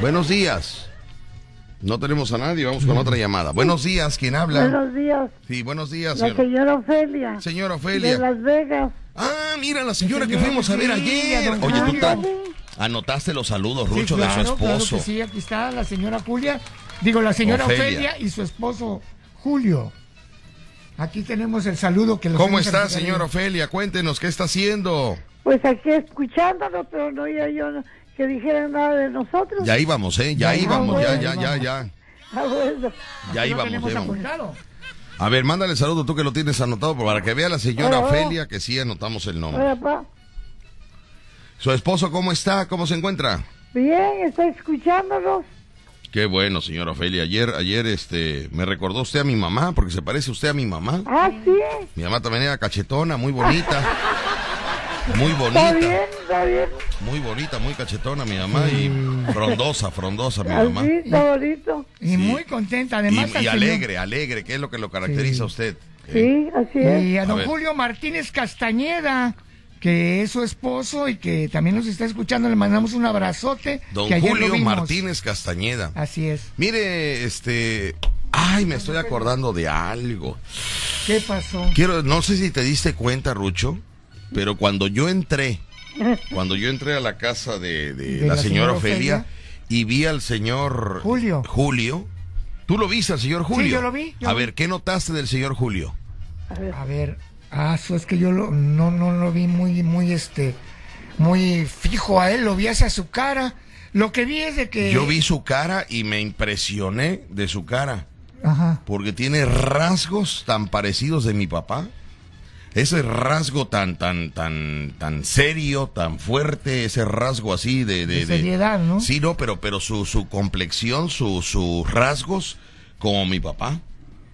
Buenos días. No tenemos a nadie, vamos con otra llamada. Buenos días, ¿quién habla? Buenos días, Sí, buenos días, la señor. señora Ofelia. Señora De Ofelia. Las Vegas. Ah, mira, la señora que señora fuimos a ver ayer. Oye, tú Julio. ta- anotaste los saludos, Sí, Rucho, de su claro esposo. que sí, aquí está la señora Julia. Digo, la señora Ofelia. Ofelia, y su esposo Julio. Aquí tenemos el saludo que los ¿Cómo está, señora Ofelia? Cuéntenos, ¿qué está haciendo? Pues aquí escuchándolo, pero no oía yo no- que dijeran nada de nosotros. Ya íbamos, ¿eh? Ya Ya íbamos, ya, ya, ya ya, ya. Ah, bueno. Ya lo íbamos, ya íbamos. apuntado. A ver, mándale saludo tú que lo tienes anotado para que vea la señora Hola. Ofelia que sí anotamos el nombre. Hola, pa. ¿Su esposo cómo está? ¿Cómo se encuentra? Bien, está escuchándolos. Qué bueno, señora Ofelia. Ayer, ayer, este, me recordó usted a mi mamá, porque se parece usted a mi mamá. Ah, sí. Mi mamá también era cachetona, muy bonita. Muy Está bonita. bien, está bien. Muy bonita, muy cachetona mi mamá y frondosa, frondosa mi mamá. Así, está bonito. Y Sí. muy contenta, Y, además. y señor- alegre, alegre, que es lo que lo caracteriza Sí. a usted. Sí, así es. Y a don. Julio Martínez Castañeda, que es su esposo y que también nos está escuchando. Le mandamos un abrazote. Don que ayer lo Julio vimos. Martínez Castañeda. Así es. Mire, este, ay, me estoy acordando de algo. ¿Qué pasó? Quiero, no sé si te diste cuenta, Rucho, pero cuando yo entré, cuando yo entré a la casa de, de De la, la señora señora Ofelia, Ofelia. y vi al señor Julio. Julio. ¿Tú lo viste al señor Julio? yo lo vi, yo a ver. ¿qué notaste del señor Julio? A ver, ah, eso es que yo lo, no, no lo vi muy, muy, este, muy fijo a él, lo vi hacia su cara. Lo que vi es de que... Yo vi su cara y me impresioné de su cara, Ajá. porque tiene rasgos tan parecidos de mi papá. Ese rasgo tan, tan, tan, tan serio, tan fuerte, ese rasgo así de... De seriedad, ¿no? Sí, no, pero, pero su, su complexión, su- sus rasgos, como mi papá.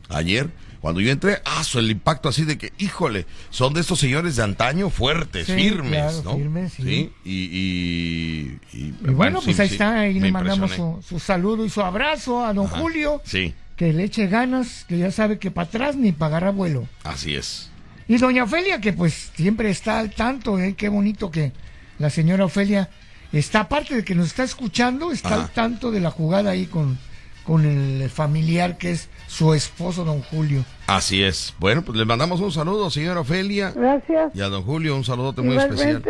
Ayer, cuando yo entré, ah, el impacto así de que, híjole, son de estos señores de antaño fuertes, Sí, firmes, claro, ¿no? firmes, sí. Y, y, y- Y bueno, pues ahí está, ahí le mandamos su, su saludo y su abrazo a don Ajá. Julio. Sí, Que le eche ganas, que ya sabe que para atrás ni pagará vuelo. así es. Y doña Ofelia, que pues siempre está al tanto, ¿eh? qué bonito que la señora Ofelia está, aparte de que nos está escuchando, está Ajá. al tanto de la jugada ahí con, con el familiar que es su esposo, don Julio. Así es. Bueno, pues le mandamos un saludo, señora Ofelia. Gracias. Y a don Julio, un saludote muy especial.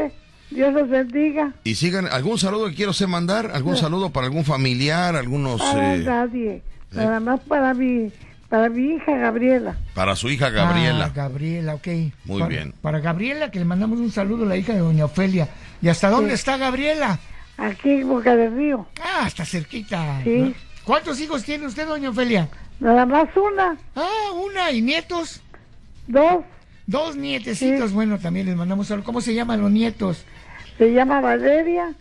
Dios los bendiga. Y sigan, ¿algún saludo que quiero usted mandar? ¿Algún saludo para algún familiar? ¿Algunos Para eh, nadie. Nada más para mi, para mi hija Gabriela. para su hija Gabriela? Ah, Gabriela, ok. Muy Para- bien. Para Gabriela, que le mandamos un saludo a la hija de doña Ofelia. ¿Y hasta dónde está Gabriela? Aquí en Boca del Río. Ah, hasta cerquita. Sí. ¿no? ¿Cuántos hijos tiene usted, doña Ofelia? Nada más una, Ah, una. ¿Y nietos? dos. Dos nietecitos. Sí. Bueno, también les mandamos saludos. ¿Cómo se llaman los nietos? Se llama Valeria.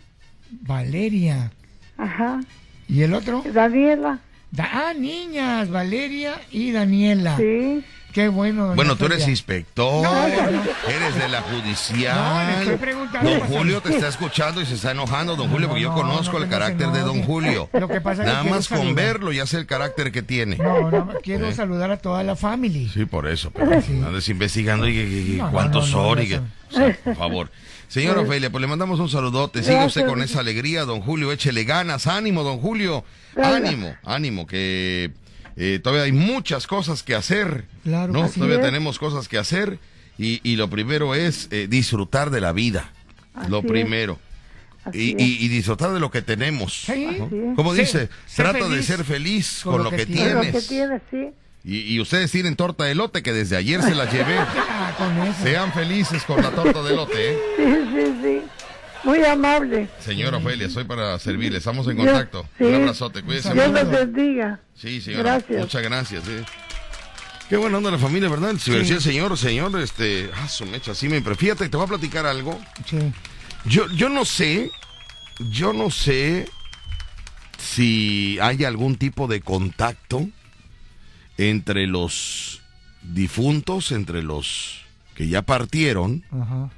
Valeria. Ajá. ¿Y el otro? Daniela. Da- ah, niñas, Valeria y Daniela. Sí. Qué bueno. Bueno, tú eres inspector, No, no. eres de la No, judicial. estoy preguntando. Don Julio te está escuchando y se está enojando, don Julio, porque yo no, conozco no, el que no carácter de don. Julio. Lo que pasa es que Nada quiero más con saludar. verlo ya sé el carácter que tiene. No, no, quiero Eh. saludar a toda la familia. Sí, por eso. Pero Sí. andes investigando y, y- y No, no, cuántos no, no, son y que- son. o sea, por favor. Señora Ofelia, pues le mandamos un saludote. Siga usted con esa alegría, don Julio. Échele ganas. Ánimo, don Julio. Ánimo, ánimo, que eh, todavía hay muchas cosas que hacer. Claro ¿no? Todavía es. tenemos cosas que hacer. Y, y lo primero es eh, disfrutar de la vida. lo Así primero. Y, y- y disfrutar de lo que tenemos. Sí. ¿no? Como Sí, dice, trata de ser feliz con, con lo que, Con lo tienes. que tienes, sí. Y, y ustedes tienen torta de elote que desde ayer se la llevé. Ah, con eso. Sean felices con la torta de elote, ¿eh? Sí, sí, sí. Muy amable. Señora Ofelia, soy para servirle. Estamos en Dios- contacto. sí. Un abrazote, cuídese. Dios los bendiga. Sí, señora. Gracias. Muchas gracias. sí. Qué buena onda la familia, ¿verdad? Si me decía el señor, señor, este, ah, su mecha, sí me Fíjate, te voy a platicar algo. Sí. Yo, yo no sé, yo no sé si hay algún tipo de contacto entre los difuntos, entre los que ya partieron, Ajá.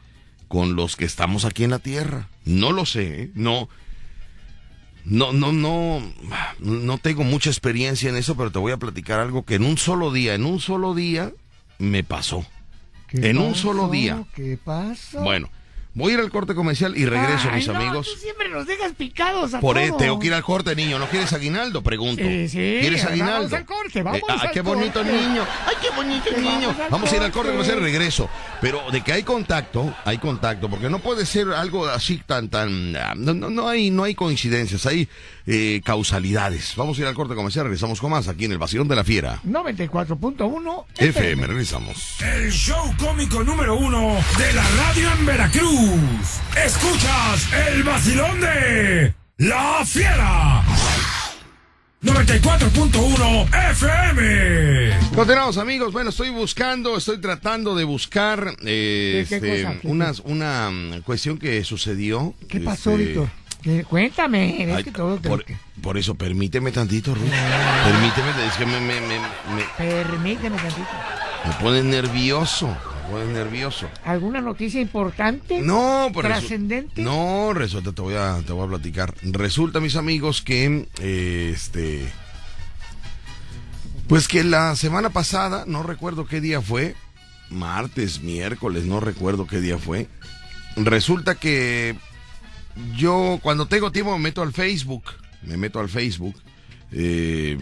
Con los que estamos aquí en la tierra. No lo sé, ¿eh? no. No, no, no, no tengo mucha experiencia en eso, pero te voy a platicar algo que en un solo día, en un solo día, me pasó. ¿Qué En un pasó? solo día. ¿Qué pasa? Bueno, voy a ir al corte comercial y regreso, mis amigos. Tú siempre nos dejas picados a Por todos. eso tengo que ir al corte, niño. ¿No quieres aguinaldo? Pregunto. Sí, sí, ¿Quieres vamos aguinaldo? al corte, vamos ah, al qué bonito corte. niño. Ay, qué bonito Sí, niño. vamos Vamos a ir al corte comercial y regreso. Pero de que hay contacto, hay contacto, porque no puede ser algo así tan, tan, ah, no, no, no hay, no hay coincidencias, hay eh, causalidades. Vamos a ir al corte comercial, regresamos con más aquí en el Vacilón de la Fiera. 94.1 FM, regresamos. El show cómico número uno de la radio en Veracruz. Escuchas el vacilón de La Fiera. 94.1 FM. Continuamos amigos, bueno, estoy buscando, estoy tratando de buscar eh, ¿Qué- qué este, cosa? ¿Qué- unas- una mm, cuestión que sucedió. ¿Qué pasó, este, Víctor? ¿Qué- Cuéntame, es Ay, que todo te- por, por eso, permíteme tantito, Ruth. Permíteme, es que me, me, me, me, Permíteme tantito. me pone nervioso. Me pone nervioso. ¿Alguna noticia importante? No, por eso- ¿Trascendente? No, resulta, te voy a, te voy a platicar. Resulta, mis amigos, que eh, este. Pues que la semana pasada, no recuerdo qué día fue, martes, miércoles, no recuerdo qué día fue. Resulta que yo cuando tengo tiempo me meto al Facebook, me meto al Facebook. eh,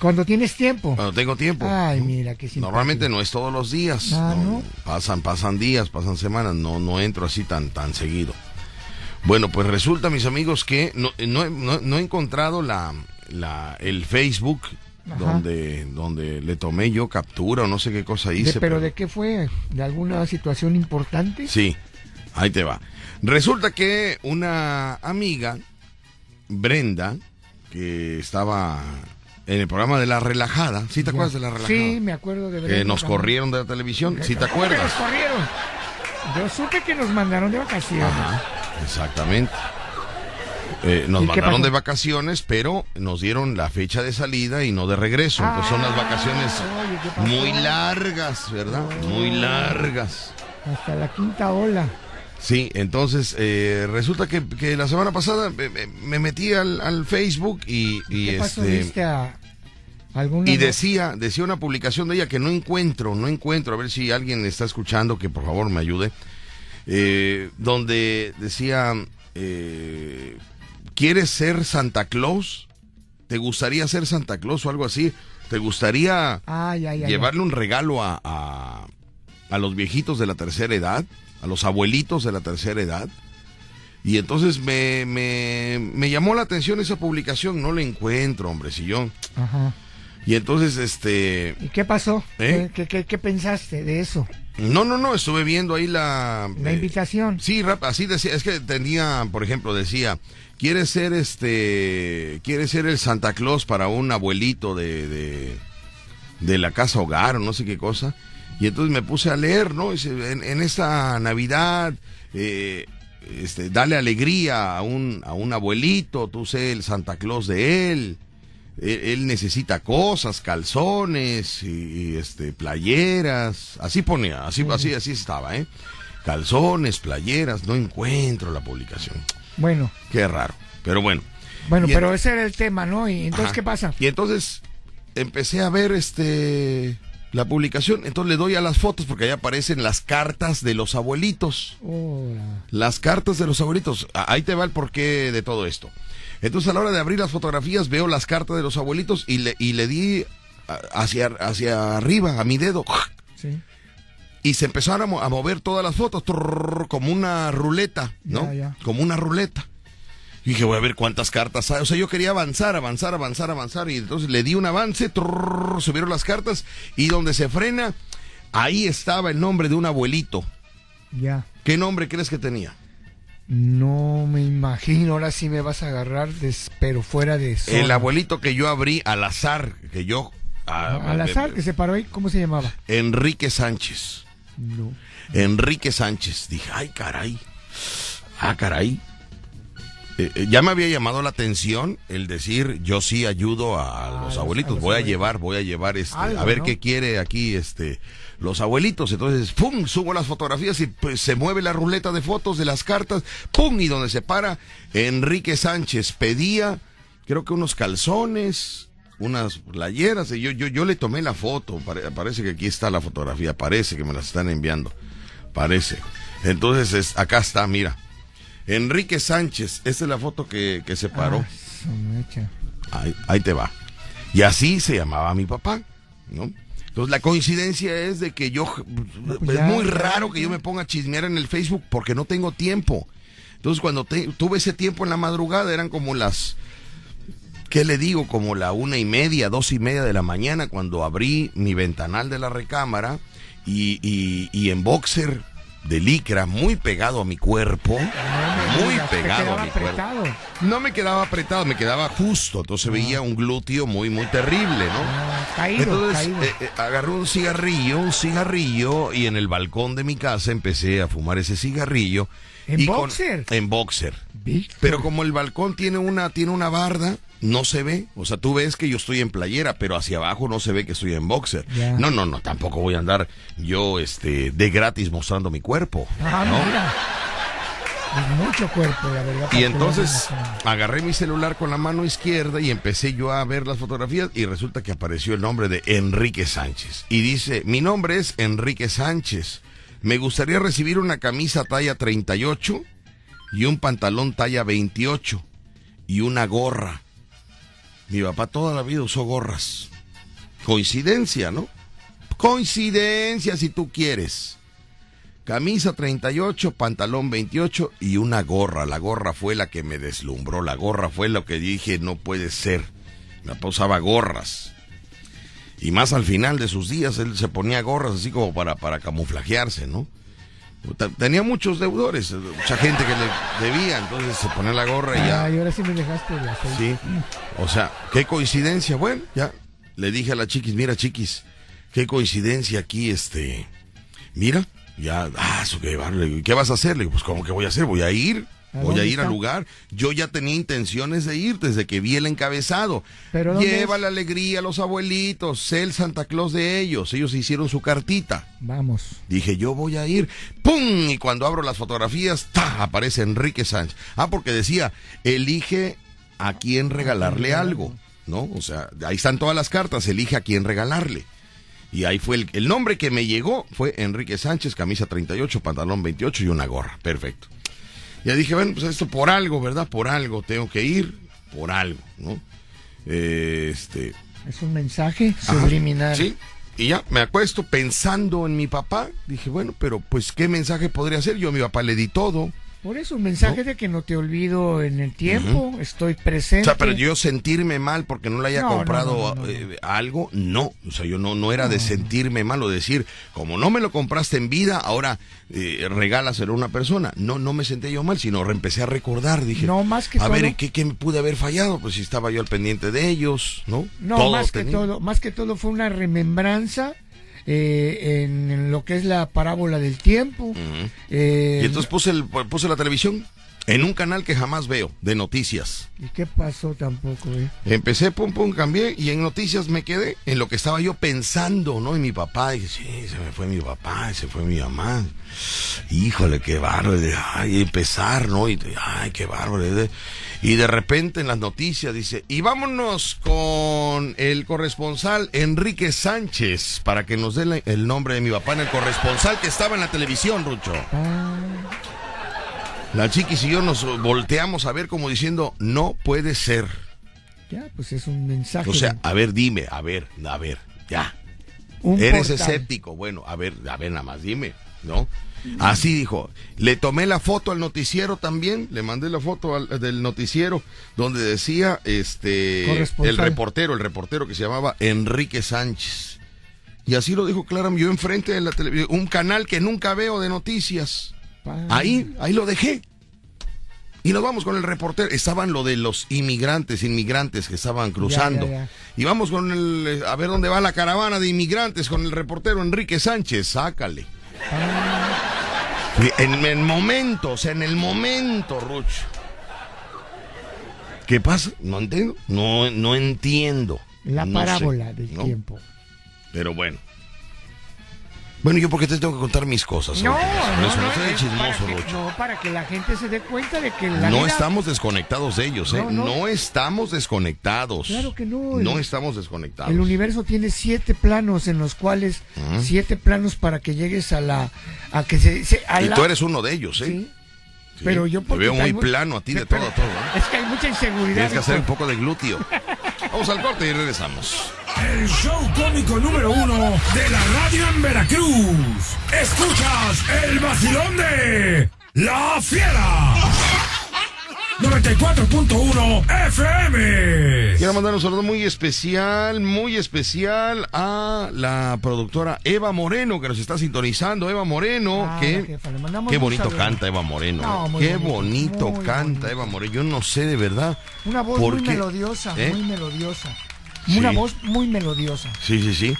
Cuando tienes tiempo. cuando tengo tiempo. Ay, mira, qué simpático. Normalmente no es todos los días. Ah, no, ¿no? Pasan, pasan días, pasan semanas, no, no entro así tan, tan seguido. Bueno, pues resulta, mis amigos, que no, no, he- no- no he encontrado la, la, el Facebook Ajá. donde, donde le tomé yo captura o no sé qué cosa De- hice. ¿Pero de qué fue? ¿De alguna situación importante? Sí, ahí te va. Resulta que una amiga, Brenda, que estaba en el programa de La Relajada, ¿sí te acuerdas de La Relajada? Sí, me acuerdo de Que nos corrieron de la televisión, ¿sí te ¿Cómo que acuerdas? nos corrieron? Yo supe que nos mandaron de vacaciones. Ajá, exactamente. Eh, nos ¿Y qué mandaron pasó? de vacaciones, pero nos dieron la fecha de salida y no de regreso. Entonces son las Ah, vacaciones muy largas, ¿verdad? Muy largas. Hasta la quinta ola. Sí, entonces eh, resulta que, que la semana pasada me, me- me metí al, al Facebook y, y ¿Qué pasó? este ¿Viste a y decía decía una publicación de ella que no encuentro, no encuentro, a ver si alguien está escuchando que por favor me ayude, eh, donde decía eh, ¿quieres ser Santa Claus? ¿Te gustaría ser Santa Claus o algo así? ¿Te gustaría Ay, ay, ay. llevarle un regalo a, a, a los viejitos de la tercera edad, a los abuelitos de la tercera edad. Y entonces me, me, me llamó la atención esa publicación, no la encuentro, hombre, si yo. Ajá. Y entonces, este... ¿Y qué pasó? ¿Eh? ¿Qué, qué, qué pensaste de eso? No, no, no, estuve viendo ahí la... La eh, invitación. Sí, rap- así decía, es que tenía, por ejemplo, decía, ¿quieres ser este, quieres ser el Santa Claus para un abuelito de, de, de la casa hogar o no sé qué cosa? Y entonces me puse a leer, ¿no? En, en esta Navidad, eh, este, dale alegría a un, a un abuelito, tú sé el Santa Claus de él. Él, él necesita cosas, calzones y, y, este playeras, así ponía, así, así, así estaba, ¿eh? Calzones, playeras, no encuentro la publicación. Bueno, Qué raro, pero bueno. bueno, Y pero en- ese era el tema, ¿no? Y entonces, Ajá. ¿qué pasa? Y entonces empecé a ver este la publicación, entonces le doy a las fotos porque ahí aparecen las cartas de los abuelitos. Las cartas de los abuelitos. Ahí te va el porqué de todo esto. Entonces a la hora de abrir las fotografías veo las cartas de los abuelitos y le, y le di hacia, hacia arriba a mi dedo. Sí. Y se empezaron a, mo- a mover todas las fotos trrr, como una ruleta, ¿no? Como una ruleta. Y dije, voy a ver cuántas cartas hay. O sea, yo quería avanzar, avanzar, avanzar, avanzar. Y entonces le di un avance, trrr, subieron las cartas. Y donde se frena, ahí estaba el nombre de un abuelito. Ya. ¿Qué nombre crees que tenía? No me imagino, ahora sí me vas a agarrar, pero fuera de. El abuelito que yo abrí al azar, que yo... ah, Al azar que se paró ahí, ¿cómo se llamaba? Enrique Sánchez. No. Enrique Sánchez. Dije, ay, caray. Ah, caray. Eh, eh, ya me había llamado la atención el decir, yo sí ayudo a, Ah, los abuelitos. a los voy a llevar, voy a llevar este, Algo, a ver ¿no? qué quiere aquí este los abuelitos. Entonces, pum, subo las fotografías y pues, se mueve la ruleta de fotos de las cartas, pum, y donde se para Enrique Sánchez pedía, creo que unos calzones, unas playeras, y yo, yo, yo le tomé la foto, pare- parece que aquí está la fotografía, parece que me las están enviando, parece. Entonces, es, acá está, mira. Enrique Sánchez, esta es la foto que, que se paró. Ah, ahí te va. Y así se llamaba mi papá, ¿no? Entonces la coincidencia es de que yo, pues es ya, muy ya, raro que yo me ponga a chismear en el Facebook porque no tengo tiempo. Entonces cuando te- tuve ese tiempo en la madrugada eran como las, ¿qué le digo? Como la una y media, dos y media de la mañana cuando abrí mi ventanal de la recámara y, y, y en boxer de licra muy pegado a mi cuerpo, No me muy digas, pegado a mi cuerpo. apretado. No me quedaba apretado, me quedaba justo. Entonces veía un glúteo muy, muy terrible, ¿no? Ah, caído, Entonces caído. eh, eh, agarré un cigarrillo, un cigarrillo, y en el balcón de mi casa empecé a fumar ese cigarrillo. ¿En y con- boxer? en boxer. Víctor. Pero como el balcón tiene una, tiene una barda, no se ve. O sea, tú ves que yo estoy en playera, pero hacia abajo no se ve que estoy en boxer. No, no, no, tampoco voy a andar yo este de gratis mostrando mi cuerpo. Ah, ¿no? mira. Es mucho cuerpo, la verdad. Y entonces agarré mi celular con la mano izquierda y empecé yo a ver las fotografías y resulta que apareció el nombre de Enrique Sánchez. Y dice, mi nombre es Enrique Sánchez. Me gustaría recibir una camisa talla 38 y un pantalón talla 28 y una gorra. Mi papá toda la vida usó gorras. Coincidencia, ¿no? Coincidencia si tú quieres. Camisa 38, pantalón 28 y una gorra. La gorra fue la que me deslumbró. La gorra fue lo que dije, no puede ser. Mi papá usaba gorras. Y más al final de sus días, él se ponía gorras así como para, para camuflajearse, ¿no? Te- Tenía muchos deudores, mucha gente que le debía, entonces se ponía la gorra y ya. Ay, ahora sí me dejaste. Sí. O sea, qué coincidencia. Bueno, ya le dije a la chiquis, mira chiquis, qué coincidencia aquí, este. Mira, ya, ah, eso que ¿qué vas a hacer? Le digo, pues, ¿cómo que voy a hacer? Voy a ir. ¿A Voy a ir al lugar. Yo ya tenía intenciones de ir desde que vi el encabezado. ¿Pero dónde Lleva la alegría a los abuelitos, sé el Santa Claus de ellos. Ellos hicieron su cartita. Vamos. Dije, yo voy a ir. ¡Pum! Y cuando abro las fotografías, ¡ta! aparece Enrique Sánchez. Ah, porque decía, elige a quién regalarle algo, ¿no? O sea, ahí están todas las cartas, elige a quién regalarle. Y ahí fue el, el nombre que me llegó, fue Enrique Sánchez, camisa 38, pantalón 28 y una gorra. Perfecto. Ya dije, bueno, pues esto por algo, ¿verdad? Por algo tengo que ir, por algo, ¿no? Eh, este, Es un mensaje Ajá, subliminal. Sí. Y ya me acuesto pensando en mi papá. Dije, bueno, pero pues qué mensaje podría hacer. Yo a mi papá le di todo. Por eso, un mensaje de que no te olvido en el tiempo, estoy presente. O sea, pero yo sentirme mal porque no le haya No, comprado no, eh, algo, no. O sea, yo no, no era de sentirme mal o decir, como no me lo compraste en vida, ahora eh, regálaselo a una persona. No, no me senté yo mal, sino empecé a recordar. Dije, No, más que a ver, ¿qué, ¿qué me pude haber fallado? Pues si estaba yo al pendiente de ellos, ¿no? No, Todo más que todo, más que todo fue una remembranza eh, en lo que es la parábola del tiempo. eh, Y entonces puse, el, puse la televisión en un canal que jamás veo, de noticias. ¿Y qué pasó tampoco, eh? Empecé, pum, pum, cambié y en noticias me quedé en lo que estaba yo pensando, ¿no? En mi papá. Y dije, sí, se me fue mi papá, se fue mi mamá. Híjole, qué bárbaro. Y Ay, empezar, ¿no? Y ay, qué bárbaro. Y de, y repente en las noticias dice, y vámonos con el corresponsal Enrique Sánchez para que nos dé el nombre de mi papá en el corresponsal que estaba en la televisión, Rucho. Ah, La chiquis y yo nos volteamos a ver como diciendo, no puede ser. ya, pues es un mensaje. O sea, de- a ver, dime, a ver, a ver, ya. un Eres portal. escéptico. Bueno, a ver, a ver, nada más dime, ¿no? Así dijo. Le tomé la foto al noticiero también, le mandé la foto al- del noticiero donde decía este el reportero, el reportero que se llamaba Enrique Sánchez. Y así lo dijo claramente, yo enfrente de la televisión, un canal que nunca veo de noticias. Pa- Ahí, ahí lo dejé. Y nos vamos con el reportero. Estaban lo de los inmigrantes, inmigrantes que estaban cruzando. ya, ya. Y vamos con el. eh, A ver dónde va la caravana de inmigrantes con el reportero Enrique Sánchez. Sácale. Y En el momento, o sea, en el momento, Ruch. ¿Qué pasa? No entiendo. No, no entiendo. La No sé, parábola del ¿no? tiempo. Pero bueno. Bueno, yo porque te tengo que contar mis cosas. No, no, Eso no, no es chismoso, para que, no, para que la gente se dé cuenta de que la No vida- estamos desconectados de ellos, ¿eh? No, No, no. estamos desconectados. Claro que no, el- No estamos desconectados. El universo tiene siete planos en los cuales siete planos para que llegues a la a que se, se- a y la- tú eres uno de ellos, ¿eh? sí. Sí. Pero yo Te veo muy plano a ti de todo, todo. ¿eh? Es que hay mucha inseguridad. Tienes que hacer un poco de glúteo. Vamos al corte y regresamos. El show cómico número uno de la radio en Veracruz. Escuchas el vacilón de La Fiera. 94.1 FM. Quiero mandar un saludo muy especial, muy especial a la productora Eva Moreno que nos está sintonizando. Eva Moreno, Ah, que jefa, qué bonito saludo. canta Eva Moreno. No, ¿eh? qué bonito, canta bonito. Eva Moreno. Yo no sé de verdad. Una voz por muy qué. melodiosa, ¿Eh? muy melodiosa. Sí. Una voz muy melodiosa. Sí, sí, sí.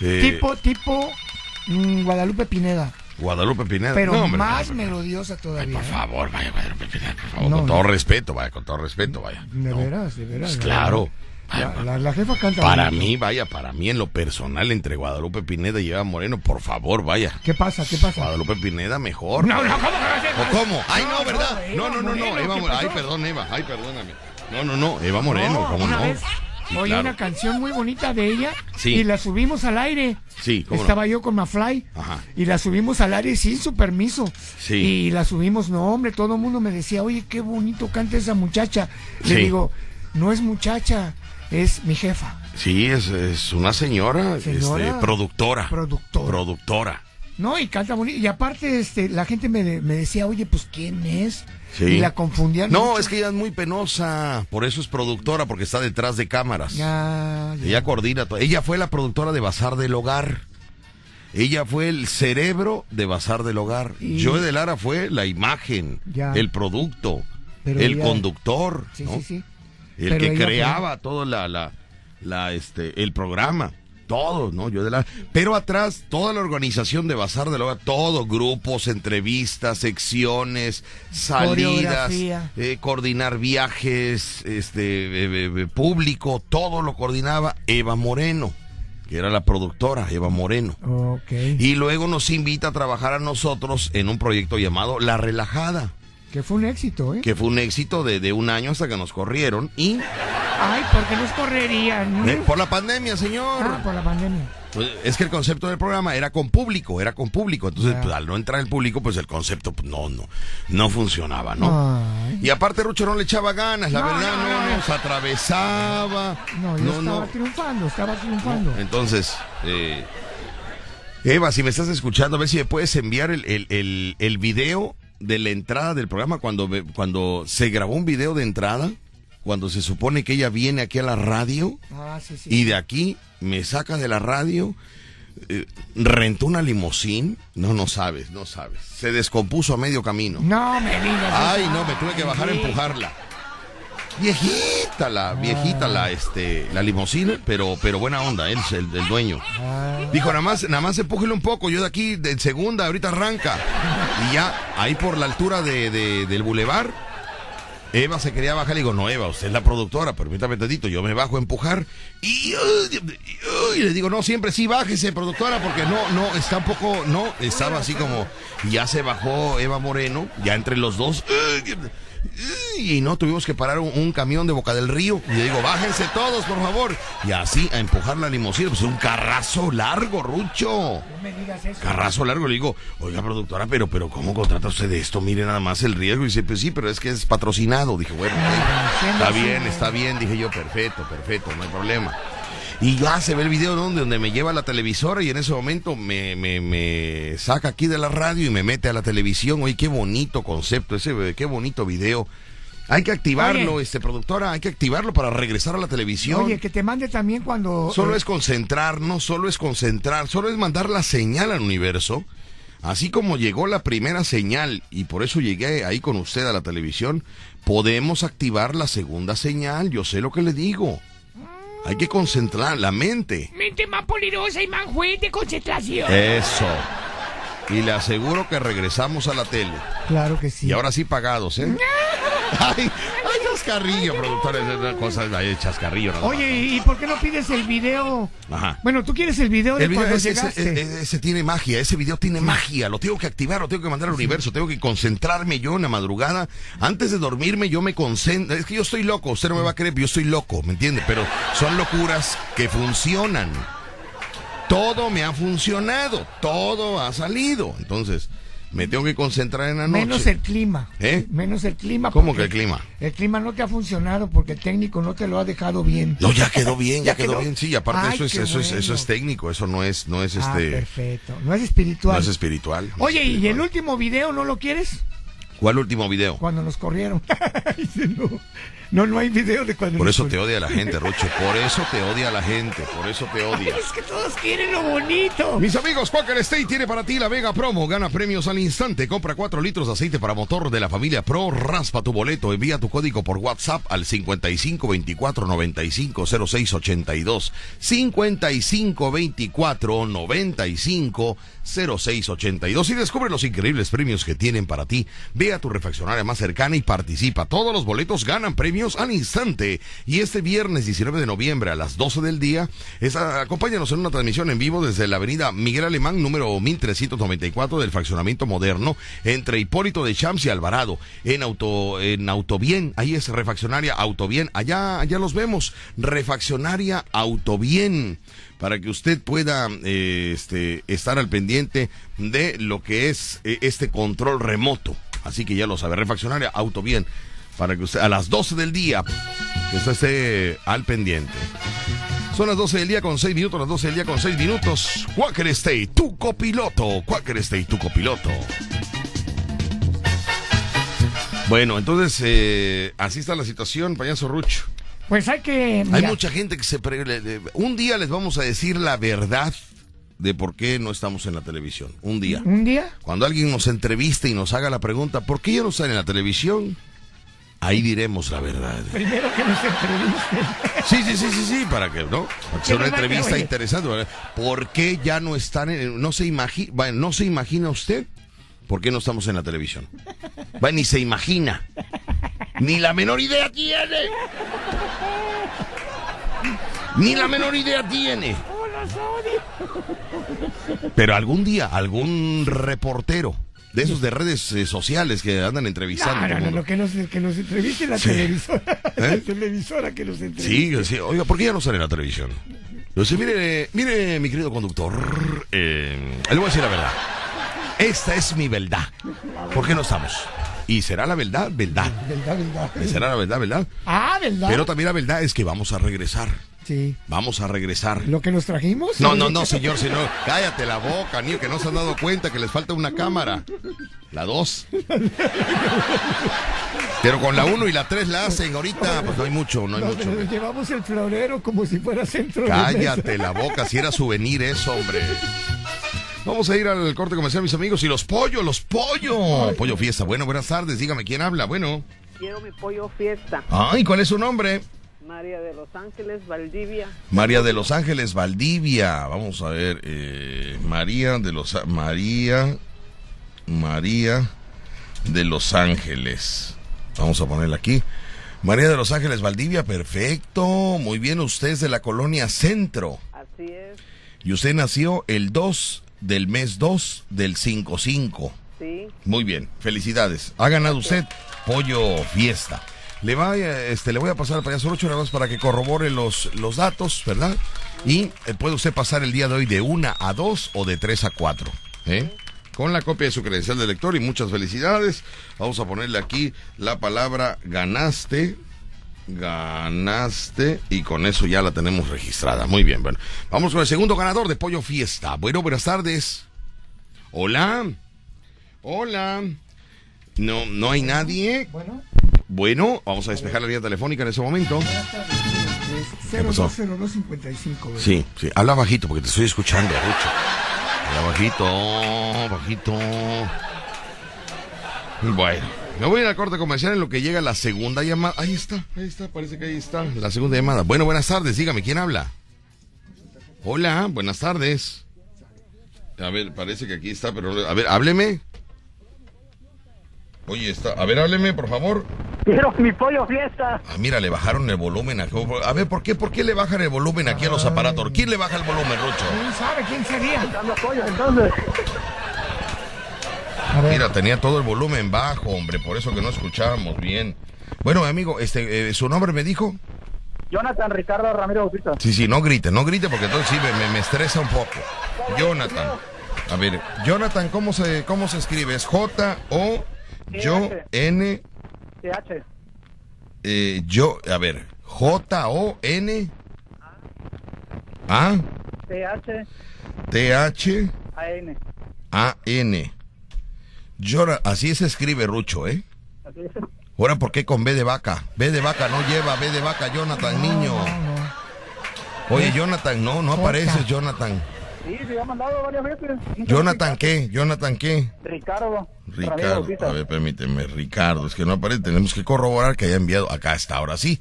Eh, Tipo, tipo mm, Guadalupe Pineda. Guadalupe Pineda. Pero No, hombre, más melodiosa Ay, todavía. por ¿eh? favor, vaya, Guadalupe Pineda, por favor, No, con no. todo respeto, vaya, con todo respeto, vaya. De veras, de veras. Pues la claro. Vaya, La, la- la jefa canta. Para bonito. mí, vaya, para mí en lo personal, entre Guadalupe Pineda y Eva Moreno, por favor, vaya. ¿Qué pasa? ¿Qué pasa? Guadalupe Pineda mejor. No, no, ¿cómo que? ¿O cómo? Ay, no, ¿verdad? no, No, no, no, Eva ¿qué Moreno. Ay, perdón, Eva. Ay, perdóname. No, no, no, Eva Moreno, ¿cómo no? vez Sí, claro. una canción muy bonita de ella Sí. y la subimos al aire. Sí. Estaba yo con Mafly Ajá. y la subimos al aire sin su permiso. Sí. Y la subimos, no hombre, todo el mundo me decía, oye, qué bonito canta esa muchacha. Le digo, no es muchacha, es mi jefa. Sí, es, es una señora, Señora. este, productora. Productora. Productora. No, y canta bonito. Y aparte, este, la gente me, me decía, oye, pues ¿quién es? Sí. Y la confundían. No, mucho. es que ella es muy penosa. Por eso es productora, porque está detrás de cámaras. Ya, ya. Ella coordina todo. Ella fue la productora de Bazar del Hogar. Ella fue el cerebro de Bazar del Hogar. Y- Joe de Lara fue la imagen, Ya. el producto, Pero el ella- conductor, Sí, ¿no? sí, sí. el Pero que fue- creaba todo la, la, la, este, el programa. Todo, ¿no? Yo de la... Pero atrás, toda la organización de Bazar del Hogar, todo, grupos, entrevistas, secciones, salidas, eh, coordinar viajes, este, eh, eh, público, todo lo coordinaba Eva Moreno, que era la productora, Eva Moreno. Ok. Y luego nos invita a trabajar a nosotros en un proyecto llamado La Relajada, Que fue un éxito, ¿eh? que fue un éxito de, de un año hasta que nos corrieron y Ay, porque nos correrían. eh, por la pandemia, señor. Ah, por la pandemia. Pues, es que el concepto del programa era con público, era con público. Entonces, pues, al no entrar el público, pues el concepto pues, no, no, no funcionaba, ¿no? Ay. Y aparte Rucho no le echaba ganas, la No, verdad, no, no, no. nos atravesaba. No, yo no, estaba no. triunfando, estaba triunfando. Entonces, eh, Eva, si me estás escuchando, a ver si me puedes enviar el, el, el, el video de la entrada del programa cuando, cuando se grabó un video de entrada, cuando se supone que ella viene aquí a la radio Ah, sí, sí. y de aquí me saca de la radio, eh, rentó una limusín, no, no sabes, no sabes, se descompuso a medio camino. No me digas. Ay, no, me tuve que bajar a empujarla. Viejita la, viejita la, este, la limosina, pero, pero buena onda, él es el, el dueño. Dijo, nada más, nada más empújele un poco, yo de aquí, de segunda, ahorita arranca. Y ya, ahí por la altura de, de- del bulevar, Eva se quería bajar, le digo, no, Eva, usted es la productora, permítame tantito, yo me bajo a empujar y, uy, uy, y le digo, no, siempre sí, bájese, productora, porque no, no, está un poco, no, estaba así como, y ya se bajó Eva Moreno, ya entre los dos, uy, y no, tuvimos que parar un, un camión de Boca del Río, y le digo, bájense todos, por favor, y así a empujar la limusina, pues un carrazo largo, Rucho. No me digas eso. Carrazo largo, le digo, oiga productora, pero, pero ¿cómo contrata usted esto? Mire nada más el riesgo. Y dice, pues sí, pero es que es patrocinado. Dije, bueno, ok, está bien, está bien. Dije yo, perfecto, perfecto, no hay problema. Y ya se ve el video donde, donde me lleva a la televisora y en ese momento me, me, me saca aquí de la radio y me mete a la televisión. Oye, qué bonito concepto, ese, qué bonito video. Hay que activarlo, Oye. este productora, hay que activarlo para regresar a la televisión. Oye, que te mande también cuando... Solo eh, es concentrar, no solo es concentrar, solo es mandar la señal al universo. Así como llegó la primera señal y por eso llegué ahí con usted a la televisión, podemos activar la segunda señal. Yo sé lo que le digo. Hay que concentrar la mente. Mente más poderosa y más juez de concentración. Eso. Y le aseguro que regresamos a la tele. Claro que sí. Y ahora sí pagados, ¿eh? Ay, ay, chascarrillo, productores, esas cosas, ay, chascarrillo. nada más. Oye, ¿y por qué no pides el video? Ajá. Bueno, tú quieres el video de El video cuando ese, llegaste. ese- ese tiene magia, ese video tiene magia, lo tengo que activar, lo tengo que mandar al universo, tengo que concentrarme yo en la madrugada. Antes de dormirme yo me concentro, es que yo estoy loco, usted no me va a creer, yo estoy loco, ¿me entiende? Pero son locuras que funcionan. Todo me ha funcionado, todo ha salido. Entonces, me tengo que concentrar en la noche. Menos el clima. ¿Eh? Menos el clima. ¿Cómo que el clima? El clima no te ha funcionado porque el técnico no te lo ha dejado bien. No, ya quedó bien, ya, ¿Ya quedó, quedó? bien, sí, y aparte Ay, eso es, eso es, eso es técnico, eso no es, no es Ah, este, perfecto. No es espiritual. no es espiritual. no es Oye, ¿y el último video no lo quieres? ¿Cuál último video? Cuando nos corrieron. Dice, no, no, no hay video de cuando Por eso te odia la gente, Rucho. Por eso te odia la gente. Por eso te odia. Es que todos quieren lo bonito. Mis amigos, Quaker State tiene para ti la Vega Promo. Gana premios al instante. Compra 4 litros de aceite para motor de la familia Pro. Raspa tu boleto. Envía tu código por WhatsApp al 55 24 95 06 82. 55 24 95 06 82. Y descubre los increíbles premios que tienen para ti. Ve a tu refaccionaria más cercana y participa. Todos los boletos ganan premios al instante. Y este viernes 19 de noviembre a las 12 del día, es- acompáñanos en una transmisión en vivo desde la avenida Miguel Alemán, número 1394 del fraccionamiento moderno, entre Hipólito de Champs y Alvarado, en Auto, en Autobien. Ahí es refaccionaria Autobien. Allá, allá los vemos. Refaccionaria Autobien para que usted pueda eh, este, estar al pendiente de lo que es eh, este control remoto. Así que ya lo sabe, refaccionaria auto bien, para que usted a las 12 del día que usted esté al pendiente. Son las 12 del día con 6 minutos, las 12 del día con 6 minutos. Quaker State, tu copiloto. Quaker State, tu copiloto. Bueno, entonces, eh, así está la situación, payaso Rucho. Pues hay que. Hay mucha gente que se... pre- Un día les vamos a decir la verdad de por qué no estamos en la televisión. Un día. Un día. Cuando alguien nos entreviste y nos haga la pregunta, ¿por qué ya no están en la televisión? Ahí diremos la verdad. Primero que nos entrevisten. Sí, sí, sí, sí, sí, para que, ¿no? Para que sea una entrevista oye. interesante. ¿Por qué ya no están en... No se imagina... Bueno, no se imagina usted por qué no estamos en la televisión. Va, ni se imagina. Ni la menor idea tiene. Ni la menor idea tiene. Pero algún día, algún reportero de esos de redes eh, sociales que andan entrevistando. No, no, que nos, que nos entreviste la Sí. televisora. ¿Eh? La televisora que nos entreviste. Sí, sí. Oiga, ¿por qué ya no sale en la televisión? Mire, mire, mi querido conductor, eh, le voy a decir la verdad. Esta es mi verdad. ¿Por qué no estamos? Y será la verdad, verdad. Verdad, verdad. Será la verdad, verdad. Ah, ¿verdad? Pero también la verdad es que vamos a regresar. Sí. Vamos a regresar. Lo que nos trajimos. No, no, no, señor, señor. Cállate la boca, niño, que no se han dado cuenta que les falta una cámara. La dos. Pero con la uno y la tres la hacen ahorita, pues no hay mucho, no hay No, mucho. llevamos el florero como si fuera centro de mesa. Cállate la boca, si era souvenir eso, hombre. Vamos a ir al corte comercial, mis amigos. Y los pollos, los pollos. Pollo fiesta. Bueno, buenas tardes. Dígame quién habla. Bueno, quiero mi pollo fiesta. Ay, ¿cuál es su nombre? María de Los Ángeles, Valdivia. María de Los Ángeles, Valdivia. Vamos a ver, eh, María de Los María María de Los Ángeles. Vamos a ponerla aquí. María de Los Ángeles, Valdivia, perfecto. Muy bien, usted es de la colonia Centro. Así es, Y usted nació el 2 del mes 2 del 55. sí. Muy bien, felicidades. Ha ganado usted pollo fiesta. Le, va, eh, este, le voy a pasar al payaso Rocho nada para que corrobore los, los datos, ¿verdad? Y eh, puede usted pasar el día de hoy de 1 a 2 o de 3 a 4. ¿eh? Con la copia de su credencial de lector y muchas felicidades. Vamos a ponerle aquí la palabra ganaste. Ganaste y con eso ya la tenemos registrada. Muy bien, bueno. Vamos con el segundo ganador de Pollo Fiesta. Bueno, buenas tardes. Hola. Hola. No, no hay nadie. Bueno, Bueno, vamos a despejar la línea telefónica en ese momento. ¿Qué pasó? 020255. ¿verdad? Sí, sí. Habla bajito porque te estoy escuchando, Rucho. Habla bajito, bajito. Bueno, me voy a ir al corte comercial en lo que llega la segunda llamada. Ahí está, ahí está, parece que ahí está. La segunda llamada. Bueno, buenas tardes, dígame, ¿quién habla? Hola, buenas tardes. A ver, parece que aquí está, pero a ver, hábleme. Oye, está. A ver, hábleme, por favor. Quiero mi pollo fiesta. Ah, mira, le bajaron el volumen aquí. A ver, ¿por qué, ¿por qué le bajan el volumen aquí a los aparatos? ¿Quién le baja el volumen, Rucho? ¿Quién sabe quién sería? Dando pollo, entonces. A Mira, tenía todo el volumen bajo, hombre, por eso que no escuchábamos bien. Bueno, amigo, este, eh, ¿su nombre me dijo? Jonathan Ricardo Ramiro Bautista. Sí, sí, no grite, no grite porque entonces sí me, me- me estresa un poco. Jonathan. A ver, Jonathan, ¿cómo se, cómo se escribe? ¿Es J O yo N TH. eh, yo, a ver, J O N A TH. T H AN. A N. Llora, así se escribe Rucho, ¿eh? Así es. Ahora, ¿por qué con B de vaca? B de vaca no lleva, B de vaca, Jonathan, niño. Oye, Jonathan, no, no apareces, Jonathan. Sí, se ha mandado varias veces. Jonathan, ¿qué? Jonathan, ¿qué? Ricardo. Ricardo, a ver, permíteme, Ricardo, es que no aparece, tenemos que corroborar que haya enviado, acá está, ahora sí.